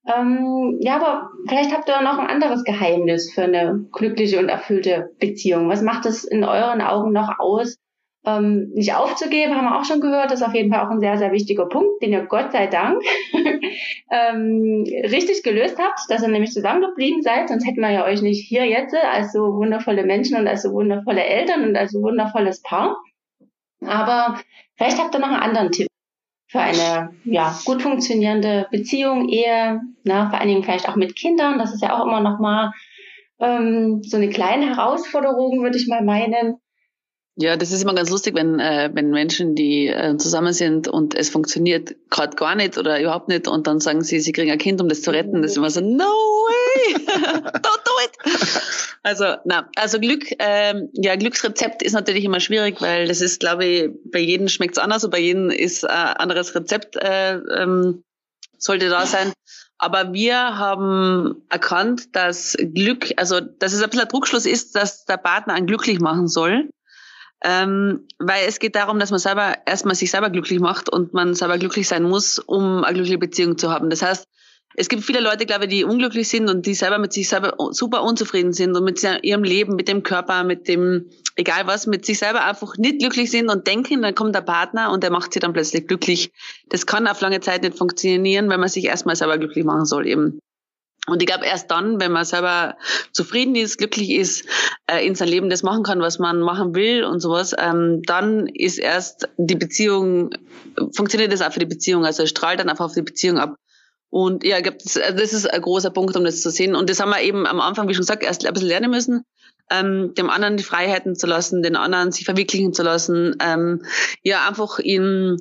Ähm, ja, aber vielleicht habt ihr noch ein anderes Geheimnis für eine glückliche und erfüllte Beziehung. Was macht es in euren Augen noch aus? Ähm, nicht aufzugeben, haben wir auch schon gehört, das ist auf jeden Fall auch ein sehr, sehr wichtiger Punkt, den ihr Gott sei Dank ähm, richtig gelöst habt, dass ihr nämlich zusammengeblieben seid, sonst hätten wir ja euch nicht hier jetzt als so wundervolle Menschen und als so wundervolle Eltern und als so wundervolles Paar. Aber vielleicht habt ihr noch einen anderen Tipp für eine ja, gut funktionierende Beziehung, Ehe, na, vor allen Dingen vielleicht auch mit Kindern. Das ist ja auch immer noch mal ähm, so eine kleine Herausforderung, würde ich mal meinen. Ja, das ist immer ganz lustig, wenn, äh, wenn Menschen, die äh, zusammen sind und es funktioniert gerade gar nicht oder überhaupt nicht und dann sagen sie, sie kriegen ein Kind, um das zu retten. Das ist immer so, no way. Also, na, also Glück, ähm, ja, Glücksrezept ist natürlich immer schwierig, weil das ist, glaube ich, bei jedem schmeckt es anders und bei jedem ist ein anderes Rezept äh, ähm, sollte da sein. Aber wir haben erkannt, dass Glück, also dass es ein bisschen ein Druckschluss ist, dass der Partner einen glücklich machen soll ähm, weil es geht darum, dass man selber erstmal sich selber glücklich macht und man selber glücklich sein muss, um eine glückliche Beziehung zu haben. Das heißt, es gibt viele Leute, glaube ich, die unglücklich sind und die selber mit sich selber super unzufrieden sind und mit ihrem Leben, mit dem Körper, mit dem, egal was, mit sich selber einfach nicht glücklich sind und denken, dann kommt der Partner und der macht sie dann plötzlich glücklich. Das kann auf lange Zeit nicht funktionieren, wenn man sich erstmal selber glücklich machen soll eben. Und ich glaube, erst dann, wenn man selber zufrieden ist, glücklich ist, äh, in sein Leben das machen kann, was man machen will und sowas, ähm, dann ist erst die Beziehung, funktioniert das auch für die Beziehung. Also strahlt dann einfach auf die Beziehung ab. Und ja, das, also das ist ein großer Punkt, um das zu sehen. Und das haben wir eben am Anfang, wie schon gesagt, erst ein bisschen lernen müssen ähm, dem anderen die Freiheiten zu lassen, den anderen sich verwirklichen zu lassen, ähm, ja, einfach ihn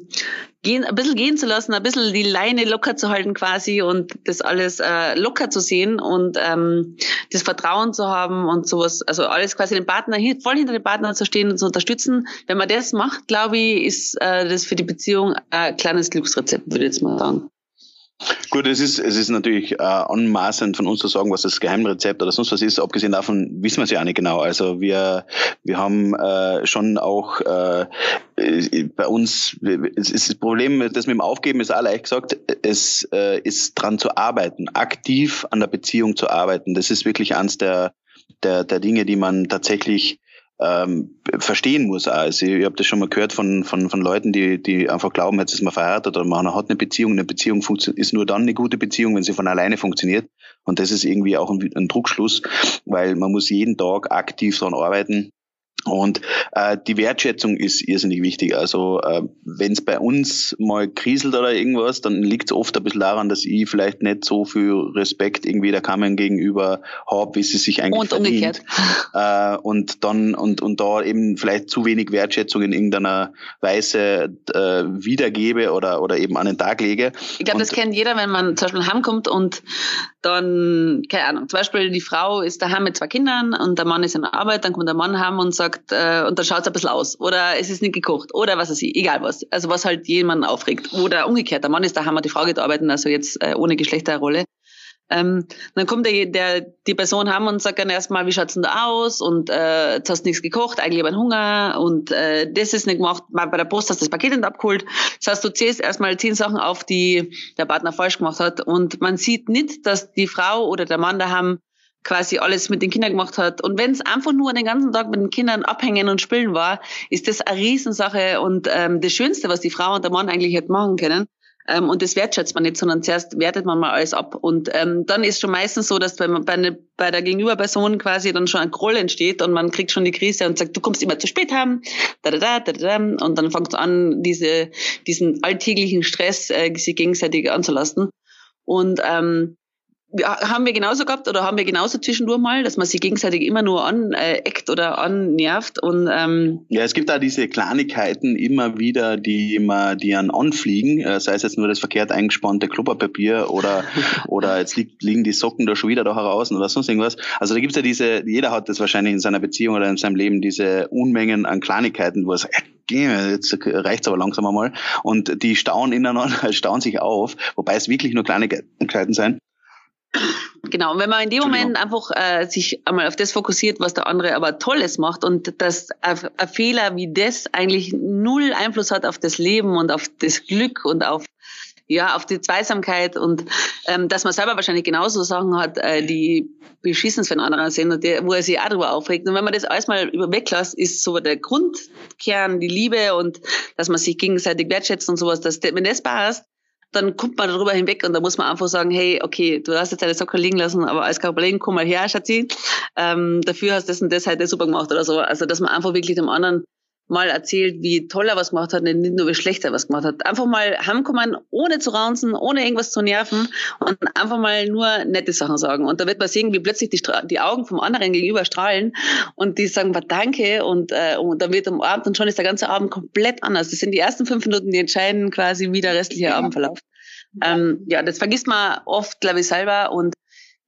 gehen, ein bisschen gehen zu lassen, ein bisschen die Leine locker zu halten quasi und das alles äh, locker zu sehen und ähm, das Vertrauen zu haben und sowas, also alles quasi den Partner, voll hinter den Partner zu stehen und zu unterstützen. Wenn man das macht, glaube ich, ist äh, das für die Beziehung ein kleines Glücksrezept, würde ich jetzt mal sagen. Gut, es ist, es ist natürlich äh, anmaßend von uns zu sagen, was das Geheimrezept oder sonst was ist. Abgesehen davon wissen wir es ja auch nicht genau. Also wir, wir haben äh, schon auch äh, bei uns, es ist das Problem, das mit dem Aufgeben ist auch leicht gesagt, es äh, ist dran zu arbeiten, aktiv an der Beziehung zu arbeiten. Das ist wirklich eins der, der, der Dinge, die man tatsächlich ähm, verstehen muss. Also ich habe das schon mal gehört von, von, von Leuten, die, die einfach glauben, jetzt ist man verheiratet oder man hat eine Beziehung. Eine Beziehung ist nur dann eine gute Beziehung, wenn sie von alleine funktioniert. Und das ist irgendwie auch ein, ein Druckschluss, weil man muss jeden Tag aktiv daran arbeiten, und äh, die Wertschätzung ist irrsinnig wichtig. Also äh, wenn es bei uns mal kriselt oder irgendwas, dann liegt es oft ein bisschen daran, dass ich vielleicht nicht so viel Respekt irgendwie der Kammern gegenüber habe, wie sie sich eigentlich und verdient. Umgekehrt. Äh, und dann und und da eben vielleicht zu wenig Wertschätzung in irgendeiner Weise äh, wiedergebe oder oder eben an den Tag lege. Ich glaube, das kennt jeder, wenn man zum Beispiel heimkommt und dann, keine Ahnung, zum Beispiel die Frau ist daheim mit zwei Kindern und der Mann ist in der Arbeit, dann kommt der Mann heim und sagt, äh, und dann schaut es ein bisschen aus. Oder es ist nicht gekocht. Oder was weiß ich, egal was. Also was halt jemanden aufregt. Oder umgekehrt, der Mann ist daheim und die Frau geht also jetzt äh, ohne Geschlechterrolle. Ähm, dann kommt der, der, die Person haben und sagt dann erstmal, wie schaut's denn da aus? Und äh, jetzt hast du nichts gekocht, eigentlich habe Hunger und äh, das ist nicht gemacht. Mal bei der Post hast du das Paket nicht abgeholt. Das heißt, du zählst erstmal zehn Sachen auf, die der Partner falsch gemacht hat. Und man sieht nicht, dass die Frau oder der Mann da haben quasi alles mit den Kindern gemacht hat. Und wenn es einfach nur den ganzen Tag mit den Kindern abhängen und spielen war, ist das eine Riesensache und ähm, das Schönste, was die Frau und der Mann eigentlich hätten machen können. Ähm, und das wertschätzt man nicht, sondern zuerst wertet man mal alles ab. Und ähm, dann ist schon meistens so, dass bei, bei, ne, bei der Gegenüberperson quasi dann schon ein Groll entsteht und man kriegt schon die Krise und sagt, du kommst immer zu spät haben, da, da, da, da, da. und dann fängt an, diese, diesen alltäglichen Stress äh, sich gegenseitig anzulasten. Und ähm, haben wir genauso gehabt oder haben wir genauso zwischendurch mal, dass man sich gegenseitig immer nur aneckt oder annervt und ähm ja, es gibt da diese Kleinigkeiten immer wieder, die immer die an anfliegen, äh, sei es jetzt nur das verkehrt eingespannte Klopperpapier oder oder jetzt liegt, liegen die Socken da schon wieder da heraus oder sonst irgendwas. Also da gibt's ja diese, jeder hat das wahrscheinlich in seiner Beziehung oder in seinem Leben diese Unmengen an Kleinigkeiten, wo er sagt, jetzt reicht's aber langsam einmal und die stauen ineinander, stauen sich auf, wobei es wirklich nur Kleinigkeiten sein. Genau, und wenn man in dem Moment einfach äh, sich einmal auf das fokussiert, was der andere aber Tolles macht und dass ein, ein Fehler wie das eigentlich null Einfluss hat auf das Leben und auf das Glück und auf ja, auf die Zweisamkeit und ähm, dass man selber wahrscheinlich genauso Sachen hat, äh, die beschissen für einen anderen sind und die, wo er sich auch darüber aufregt. Und wenn man das alles mal über weglässt, ist so der Grundkern die Liebe und dass man sich gegenseitig wertschätzt und sowas, dass wenn das passt, dann kommt man darüber hinweg und da muss man einfach sagen, hey, okay, du hast jetzt deine Socken liegen lassen, aber als kein Problem, komm mal her, Schatzi. Ähm, dafür hast du das und das heute super gemacht oder so. Also, dass man einfach wirklich dem anderen mal erzählt, wie toll er was gemacht hat und nicht nur wie schlecht er was gemacht hat. Einfach mal heimkommen, ohne zu raunzen, ohne irgendwas zu nerven und einfach mal nur nette Sachen sagen. Und da wird man sehen, wie plötzlich die, die Augen vom anderen gegenüber strahlen und die sagen, danke und, äh, und dann wird am Abend und schon ist der ganze Abend komplett anders. Das sind die ersten fünf Minuten, die entscheiden quasi, wie der restliche Abend verläuft. Ähm, ja, das vergisst man oft, glaube ich, selber und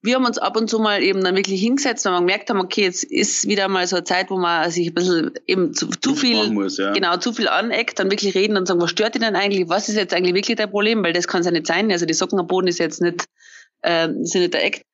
wir haben uns ab und zu mal eben dann wirklich hingesetzt, wenn wir gemerkt haben, okay, jetzt ist wieder mal so eine Zeit, wo man sich ein bisschen eben zu, zu viel, muss, ja. genau, zu viel aneckt, dann wirklich reden und sagen, was stört dich denn eigentlich? Was ist jetzt eigentlich wirklich dein Problem? Weil das kann es ja nicht sein. Also die Socken am Boden ist jetzt nicht, äh, sind nicht der Eck.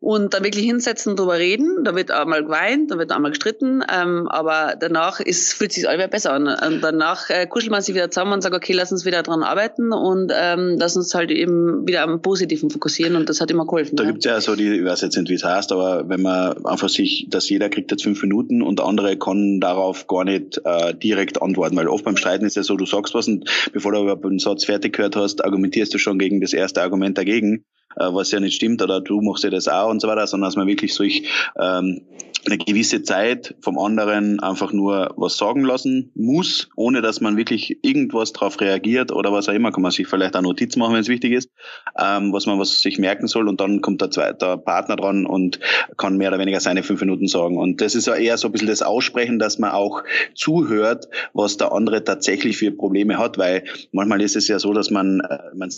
Und dann wirklich hinsetzen, drüber reden. Da wird einmal geweint, da wird einmal gestritten, ähm, aber danach ist, fühlt sich alles besser an. Und danach äh, kuschelt man sich wieder zusammen und sagt, okay, lass uns wieder dran arbeiten und ähm, lass uns halt eben wieder am Positiven fokussieren und das hat immer geholfen. Da ja. gibt's ja so die, ich weiß jetzt nicht, wie es heißt, aber wenn man einfach sich, dass jeder kriegt jetzt fünf Minuten und der andere kann darauf gar nicht äh, direkt antworten, weil oft beim Streiten ist ja so, du sagst was und bevor du überhaupt einen Satz fertig gehört hast, argumentierst du schon gegen das erste Argument dagegen was ja nicht stimmt, oder du machst ja das auch und so weiter, sondern dass man wirklich durch ähm, eine gewisse Zeit vom anderen einfach nur was sagen lassen muss, ohne dass man wirklich irgendwas darauf reagiert oder was auch immer, kann man sich vielleicht auch Notiz machen, wenn es wichtig ist, ähm, was man was sich merken soll und dann kommt der zweite Partner dran und kann mehr oder weniger seine fünf Minuten sagen. Und das ist ja eher so ein bisschen das Aussprechen, dass man auch zuhört, was der andere tatsächlich für Probleme hat, weil manchmal ist es ja so, dass man, äh, man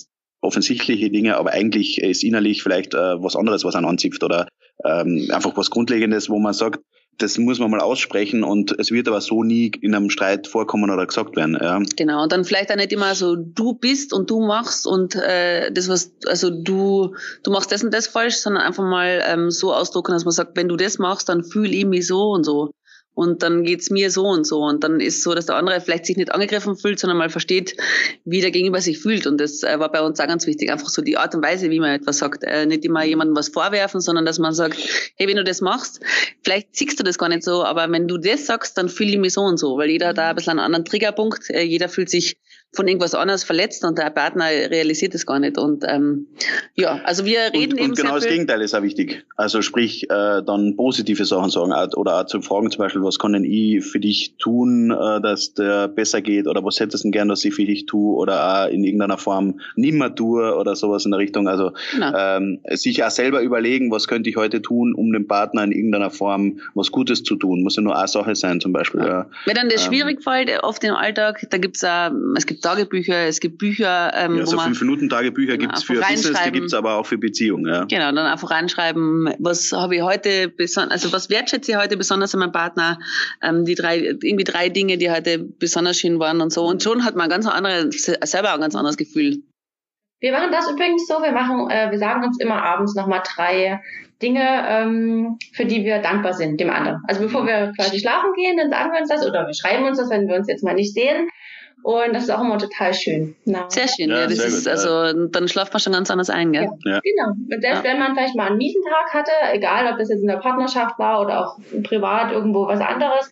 offensichtliche Dinge, aber eigentlich ist innerlich vielleicht äh, was anderes, was einen anzipft oder ähm, einfach was Grundlegendes, wo man sagt, das muss man mal aussprechen und es wird aber so nie in einem Streit vorkommen oder gesagt werden. Ja. Genau, und dann vielleicht auch nicht immer so, du bist und du machst und äh, das was, also du, du machst das und das falsch, sondern einfach mal ähm, so ausdrucken, dass man sagt, wenn du das machst, dann fühle ich mich so und so und dann geht's mir so und so. Und dann ist so, dass der andere vielleicht sich nicht angegriffen fühlt, sondern mal versteht, wie der Gegenüber sich fühlt. Und das äh, war bei uns auch ganz wichtig, einfach so die Art und Weise, wie man etwas sagt, äh, nicht immer jemandem was vorwerfen, sondern dass man sagt, hey, wenn du das machst, vielleicht siehst du das gar nicht so, aber wenn du das sagst, dann fühle ich mich so und so, weil jeder hat da ein bisschen einen anderen Triggerpunkt, äh, jeder fühlt sich von irgendwas anderes verletzt und der Partner realisiert es gar nicht. Und ähm, ja, also wir reden und, eben. Und genau das Gegenteil ist auch wichtig. Also sprich, äh, dann positive Sachen sagen oder auch zu fragen zum Beispiel, was kann denn ich für dich tun, äh, dass der besser geht oder was hättest du denn gern, dass ich für dich tue oder auch in irgendeiner Form nimmer tue oder sowas in der Richtung. Also genau. ähm, sich auch selber überlegen, was könnte ich heute tun, um dem Partner in irgendeiner Form was Gutes zu tun. Muss ja nur eine Sache sein zum Beispiel. Ja. Ja. Wenn dann das ähm, schwierig fällt, oft im Alltag, da gibt's auch, es gibt Tagebücher, es gibt Bücher. Ähm, ja, so fünf Minuten Tagebücher genau, gibt's für Business, die gibt's aber auch für Beziehungen. Ja. Genau, dann einfach reinschreiben, was habe ich heute besonders, also was wertschätze ich heute besonders an meinem Partner, ähm, die drei, irgendwie drei Dinge, die heute besonders schön waren und so. Und schon hat man ganz andere, selber ein ganz anderes Gefühl. Wir machen das übrigens so, wir machen, äh, wir sagen uns immer abends nochmal drei Dinge, ähm, für die wir dankbar sind, dem anderen. Also bevor wir quasi schlafen gehen, dann sagen wir uns das oder wir schreiben uns das, wenn wir uns jetzt mal nicht sehen. Und das ist auch immer total schön. Na. Sehr schön, ja. ja das ist, gut, also dann schlaft man schon ganz anders ein, gell? Ja. ja. Genau. Und selbst ja. wenn man vielleicht mal einen miesen Tag hatte, egal ob das jetzt in der Partnerschaft war oder auch privat irgendwo was anderes,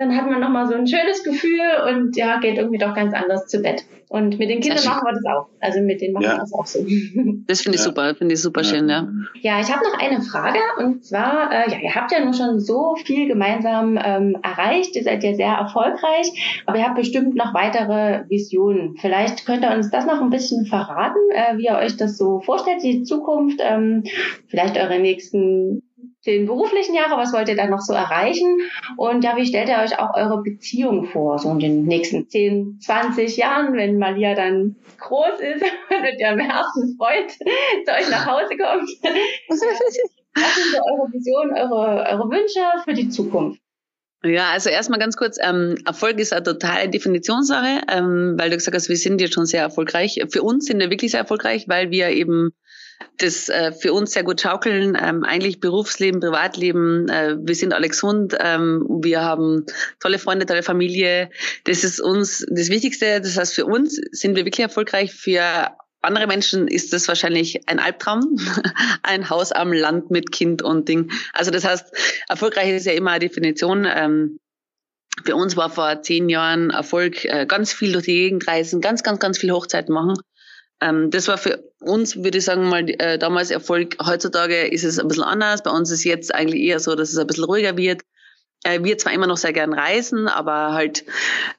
dann hat man nochmal so ein schönes Gefühl und ja, geht irgendwie doch ganz anders zu Bett. Und mit den Kindern machen wir das auch. Also mit denen machen ja. wir das auch so. Das finde ich ja. super, finde ich super schön, ja. Ja, ich habe noch eine Frage und zwar, äh, ja, ihr habt ja nun schon so viel gemeinsam ähm, erreicht, ihr seid ja sehr erfolgreich, aber ihr habt bestimmt noch weitere Visionen. Vielleicht könnt ihr uns das noch ein bisschen verraten, äh, wie ihr euch das so vorstellt, die Zukunft, ähm, vielleicht eure nächsten den beruflichen Jahre, was wollt ihr dann noch so erreichen? Und ja, wie stellt ihr euch auch eure Beziehung vor, so in den nächsten 10, 20 Jahren, wenn Malia dann groß ist und ihrem ersten Freund zu euch nach Hause kommt? Was sind so eure Visionen, eure, eure Wünsche für die Zukunft? Ja, also erstmal ganz kurz, ähm, Erfolg ist eine totale Definitionssache, ähm, weil du gesagt hast, wir sind jetzt schon sehr erfolgreich. Für uns sind wir wirklich sehr erfolgreich, weil wir eben das äh, für uns sehr gut schaukeln. Ähm, eigentlich Berufsleben, Privatleben. Äh, wir sind alle gesund. Ähm, wir haben tolle Freunde, tolle Familie. Das ist uns das Wichtigste. Das heißt, für uns sind wir wirklich erfolgreich. Für andere Menschen ist das wahrscheinlich ein Albtraum. ein Haus am Land mit Kind und Ding. Also das heißt, erfolgreich ist ja immer eine Definition. Ähm, für uns war vor zehn Jahren Erfolg, äh, ganz viel durch die Gegend reisen, ganz, ganz, ganz viel Hochzeiten machen. Ähm, das war für uns, würde ich sagen, mal äh, damals Erfolg. Heutzutage ist es ein bisschen anders. Bei uns ist jetzt eigentlich eher so, dass es ein bisschen ruhiger wird. Äh, wir zwar immer noch sehr gern reisen, aber halt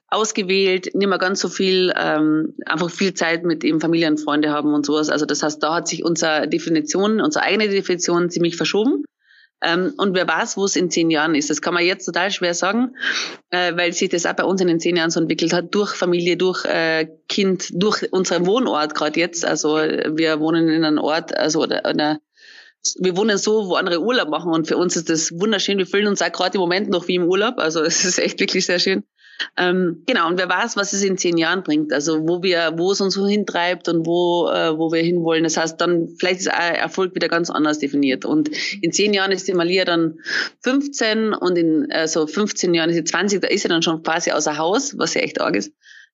ausgewählt, nicht mehr ganz so viel, ähm, einfach viel Zeit mit eben Familie und Freunde haben und sowas. Also das heißt, da hat sich unsere Definition, unsere eigene Definition ziemlich verschoben. Ähm, und wer weiß, wo es in zehn Jahren ist. Das kann man jetzt total schwer sagen, äh, weil sich das auch bei uns in den zehn Jahren so entwickelt hat, durch Familie, durch äh, Kind, durch unseren Wohnort gerade jetzt. Also wir wohnen in einem Ort, also oder, oder wir wohnen so, wo andere Urlaub machen und für uns ist das wunderschön. Wir fühlen uns auch gerade im Moment noch wie im Urlaub. Also es ist echt wirklich sehr schön. Ähm, genau, und wer weiß, was es in zehn Jahren bringt, also wo wir, wo es uns so hintreibt und wo, äh, wo wir hinwollen. Das heißt, dann vielleicht ist Erfolg wieder ganz anders definiert. Und in zehn Jahren ist die Malia dann 15 und in äh, so 15 Jahren ist sie 20, da ist sie dann schon quasi außer Haus, was ja echt arg ist.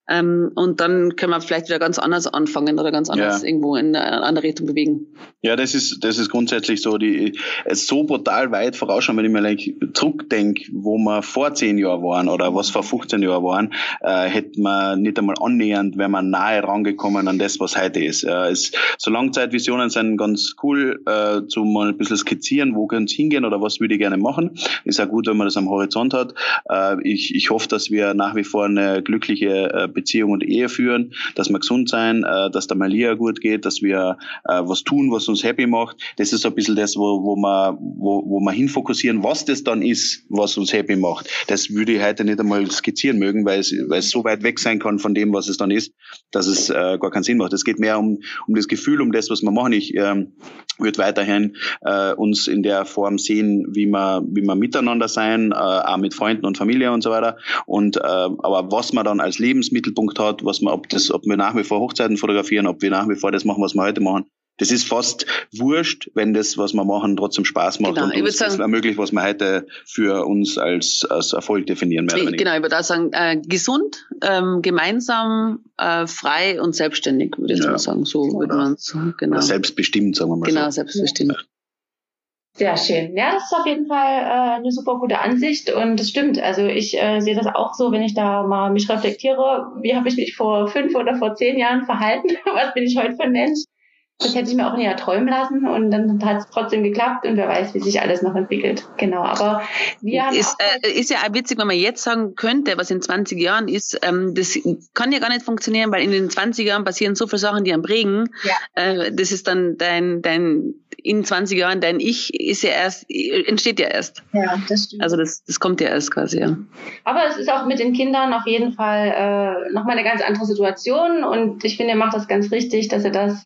Ähm, und dann können wir vielleicht wieder ganz anders anfangen oder ganz anders ja. irgendwo in eine andere Richtung bewegen. Ja, das ist, das ist grundsätzlich so, die, es so brutal weit vorausschauen, wenn ich mir like, zurückdenke, wo wir vor zehn Jahren waren oder was vor 15 Jahren waren, äh, hätte man nicht einmal annähernd, wenn man nahe rangekommen an das, was heute ist. Äh, es, so Langzeitvisionen sind ganz cool, äh, zu mal ein bisschen skizzieren, wo können es hingehen oder was würde ich gerne machen. Ist auch gut, wenn man das am Horizont hat. Äh, ich, ich hoffe, dass wir nach wie vor eine glückliche äh, Beziehung und Ehe führen, dass wir gesund sein, äh, dass der Malia gut geht, dass wir äh, was tun, was uns happy macht. Das ist so ein bisschen das, wo, wo wir wo, wo wir hinfokussieren, was das dann ist, was uns happy macht. Das würde ich heute nicht einmal skizzieren mögen, weil es, weil es so weit weg sein kann von dem, was es dann ist, dass es äh, gar keinen Sinn macht. Es geht mehr um, um das Gefühl, um das, was wir machen. Ich ähm, würde weiterhin äh, uns in der Form sehen, wie wir, wie wir miteinander sein, äh, auch mit Freunden und Familie und so weiter. Und äh, aber was man dann als Lebensmittel Mittelpunkt hat, was man, ob das, ob wir nach wie vor Hochzeiten fotografieren, ob wir nach wie vor das machen, was wir heute machen. Das ist fast wurscht, wenn das, was wir machen, trotzdem Spaß macht genau, und uns sagen, das ermöglicht, was wir heute für uns als, als Erfolg definieren. Mehr ich, genau, ich würde auch sagen, äh, gesund, ähm, gemeinsam, äh, frei und selbstständig, würde ich ja. sagen. So würde man es, genau. Oder selbstbestimmt, sagen wir mal genau, so. Genau, selbstbestimmt. Sehr schön. Ja, das ist auf jeden Fall äh, eine super gute Ansicht und das stimmt. Also ich äh, sehe das auch so, wenn ich da mal mich reflektiere, wie habe ich mich vor fünf oder vor zehn Jahren verhalten? Was bin ich heute für ein Mensch? Das hätte ich mir auch näher träumen lassen und dann hat es trotzdem geklappt und wer weiß, wie sich alles noch entwickelt. Genau, aber wir haben. Ist, äh, ist ja auch witzig, wenn man jetzt sagen könnte, was in 20 Jahren ist, ähm, das kann ja gar nicht funktionieren, weil in den 20 Jahren passieren so viele Sachen, die am prägen. Ja. Äh, das ist dann dein, dein, in 20 Jahren, dein Ich ist ja erst, entsteht ja erst. Ja, das stimmt. Also das, das kommt ja erst quasi, ja. Aber es ist auch mit den Kindern auf jeden Fall äh, nochmal eine ganz andere Situation und ich finde, ihr macht das ganz richtig, dass ihr das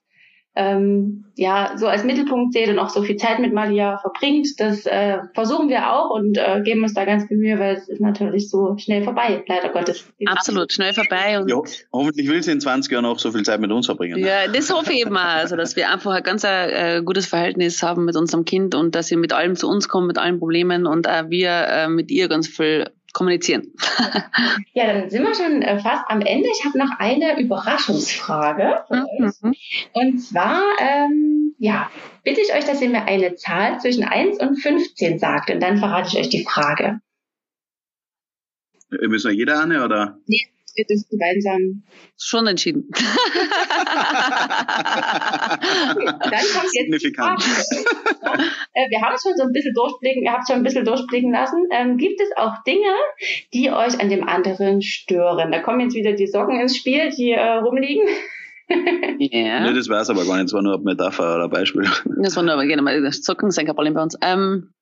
ähm, ja so als Mittelpunkt seht und auch so viel Zeit mit Malia verbringt. Das äh, versuchen wir auch und äh, geben uns da ganz viel Mühe, weil es ist natürlich so schnell vorbei, leider Gottes. Absolut, schnell vorbei. Und ja, hoffentlich will sie in 20 Jahren auch so viel Zeit mit uns verbringen. Ja, das hoffe ich eben auch, also dass wir einfach ein ganz äh, gutes Verhältnis haben mit unserem Kind und dass sie mit allem zu uns kommt, mit allen Problemen und auch wir äh, mit ihr ganz viel kommunizieren. ja, dann sind wir schon äh, fast am Ende. Ich habe noch eine Überraschungsfrage für mhm. euch. Und zwar, ähm, ja, bitte ich euch, dass ihr mir eine Zahl zwischen 1 und 15 sagt und dann verrate ich euch die Frage. Müssen wir jeder eine, oder? Nee, wir dürfen gemeinsam. Schon entschieden. Dann kommt jetzt Signifikant. Äh, wir haben es schon so ein bisschen durchblicken, ihr habt schon ein bisschen durchblicken lassen. Ähm, gibt es auch Dinge, die euch an dem anderen stören? Da kommen jetzt wieder die Socken ins Spiel, die äh, rumliegen. Ja. Nee, das weiß aber gar nicht, das war nur eine Metapher oder Beispiel. Das war nur, genau, das Socken sind kein Problem bei uns. Ähm,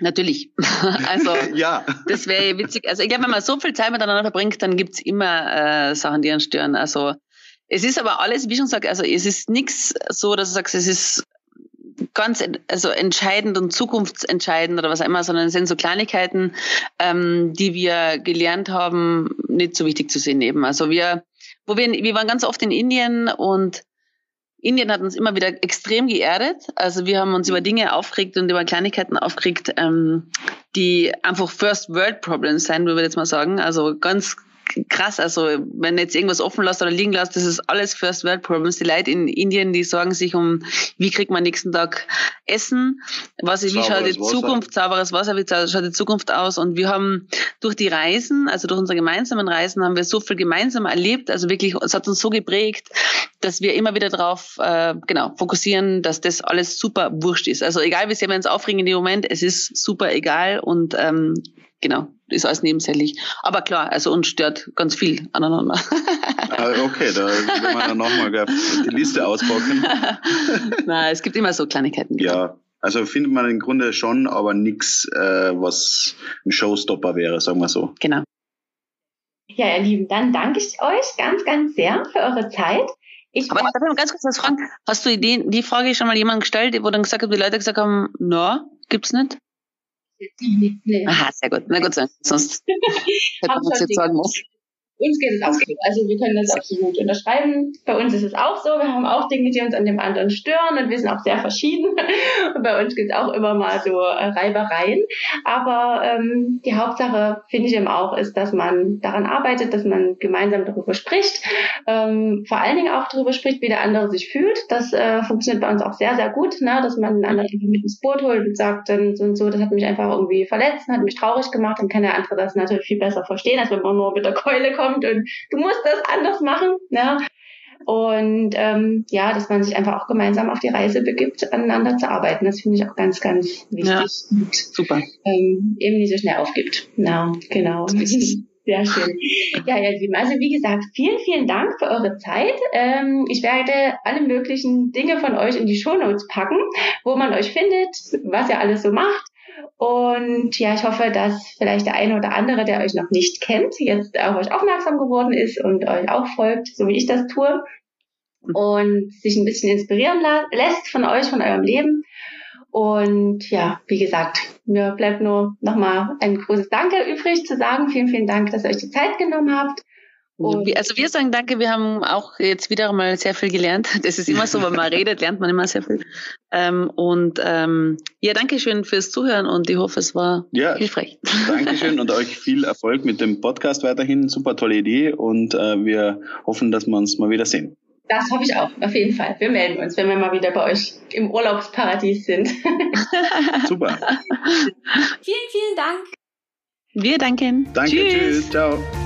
Natürlich. also ja. das wäre witzig. Also ich glaube, wenn man so viel Zeit miteinander verbringt, dann gibt's immer äh, Sachen, die einen stören. Also es ist aber alles, wie schon gesagt, also es ist nichts so, dass du sagst, es ist ganz also entscheidend und zukunftsentscheidend oder was auch immer, sondern es sind so Kleinigkeiten, ähm, die wir gelernt haben, nicht so wichtig zu sehen eben. Also wir, wo wir, wir waren ganz oft in Indien und Indien hat uns immer wieder extrem geerdet. Also wir haben uns über Dinge aufgeregt und über Kleinigkeiten aufgeregt, ähm, die einfach First World Problems sein, würde ich jetzt mal sagen. Also ganz krass. Also wenn jetzt irgendwas offen lässt oder liegen lässt, das ist alles First World Problems. Die Leute in Indien, die sorgen sich um, wie kriegt man nächsten Tag Essen, was ist, wie schaut die Wasser. Zukunft, sauberes Wasser, wie schaut die Zukunft aus? Und wir haben durch die Reisen, also durch unsere gemeinsamen Reisen, haben wir so viel gemeinsam erlebt. Also wirklich, es hat uns so geprägt, dass wir immer wieder darauf äh, genau fokussieren, dass das alles super wurscht ist. Also egal, wie sehr wir uns aufregen in dem Moment, es ist super egal und ähm, genau, ist alles nebensächlich. Aber klar, also uns stört ganz viel aneinander. Ah, okay, da werden wir dann nochmal die Liste auspacken. Nein, es gibt immer so Kleinigkeiten. Ja, also findet man im Grunde schon, aber nichts, äh, was ein Showstopper wäre, sagen wir so. Genau. Ja, ihr Lieben, dann danke ich euch ganz, ganz sehr für eure Zeit. Ich aber darf ich mal ganz kurz was fragen? Hast du die, die Frage schon mal jemand gestellt, wo dann gesagt hat, die Leute gesagt haben, no, gibt's nicht? Nee. Aha, sehr gut. Na gut, sonst hätte man uns jetzt sagen müssen. Uns geht es auch so. Also wir können das absolut unterschreiben. Bei uns ist es auch so. Wir haben auch Dinge, die uns an dem anderen stören und wir sind auch sehr verschieden. Und bei uns gibt es auch immer mal so äh, Reibereien. Aber ähm, die Hauptsache, finde ich eben auch, ist, dass man daran arbeitet, dass man gemeinsam darüber spricht. Ähm, vor allen Dingen auch darüber spricht, wie der andere sich fühlt. Das äh, funktioniert bei uns auch sehr, sehr gut, ne? dass man einen anderen mit ins Boot holt und sagt, dann so und so, das hat mich einfach irgendwie verletzt, hat mich traurig gemacht. Dann kann der andere das natürlich viel besser verstehen, als wenn man nur mit der Keule kommt kommt und du musst das anders machen. Ne? Und ähm, ja, dass man sich einfach auch gemeinsam auf die Reise begibt, aneinander zu arbeiten. Das finde ich auch ganz, ganz wichtig. Ja, und, super. Ähm, eben nicht so schnell aufgibt. Ja, genau. Sehr schön. Ja, ihr Lieben, also wie gesagt, vielen, vielen Dank für eure Zeit. Ähm, ich werde alle möglichen Dinge von euch in die Shownotes packen, wo man euch findet, was ihr alles so macht. Und ja, ich hoffe, dass vielleicht der eine oder andere, der euch noch nicht kennt, jetzt auf euch aufmerksam geworden ist und euch auch folgt, so wie ich das tue. Und sich ein bisschen inspirieren lässt von euch, von eurem Leben. Und ja, wie gesagt, mir bleibt nur nochmal ein großes Danke übrig zu sagen. Vielen, vielen Dank, dass ihr euch die Zeit genommen habt. Und also wir sagen danke, wir haben auch jetzt wieder mal sehr viel gelernt. Das ist immer so, wenn man redet, lernt man immer sehr viel. Ähm, und ähm, ja, danke schön fürs Zuhören und ich hoffe, es war ja, hilfreich. Dankeschön und euch viel Erfolg mit dem Podcast weiterhin. Super tolle Idee und äh, wir hoffen, dass wir uns mal wieder sehen. Das hoffe ich auch, auf jeden Fall. Wir melden uns, wenn wir mal wieder bei euch im Urlaubsparadies sind. Super. vielen, vielen Dank. Wir danken. Danke, tschüss. tschüss ciao.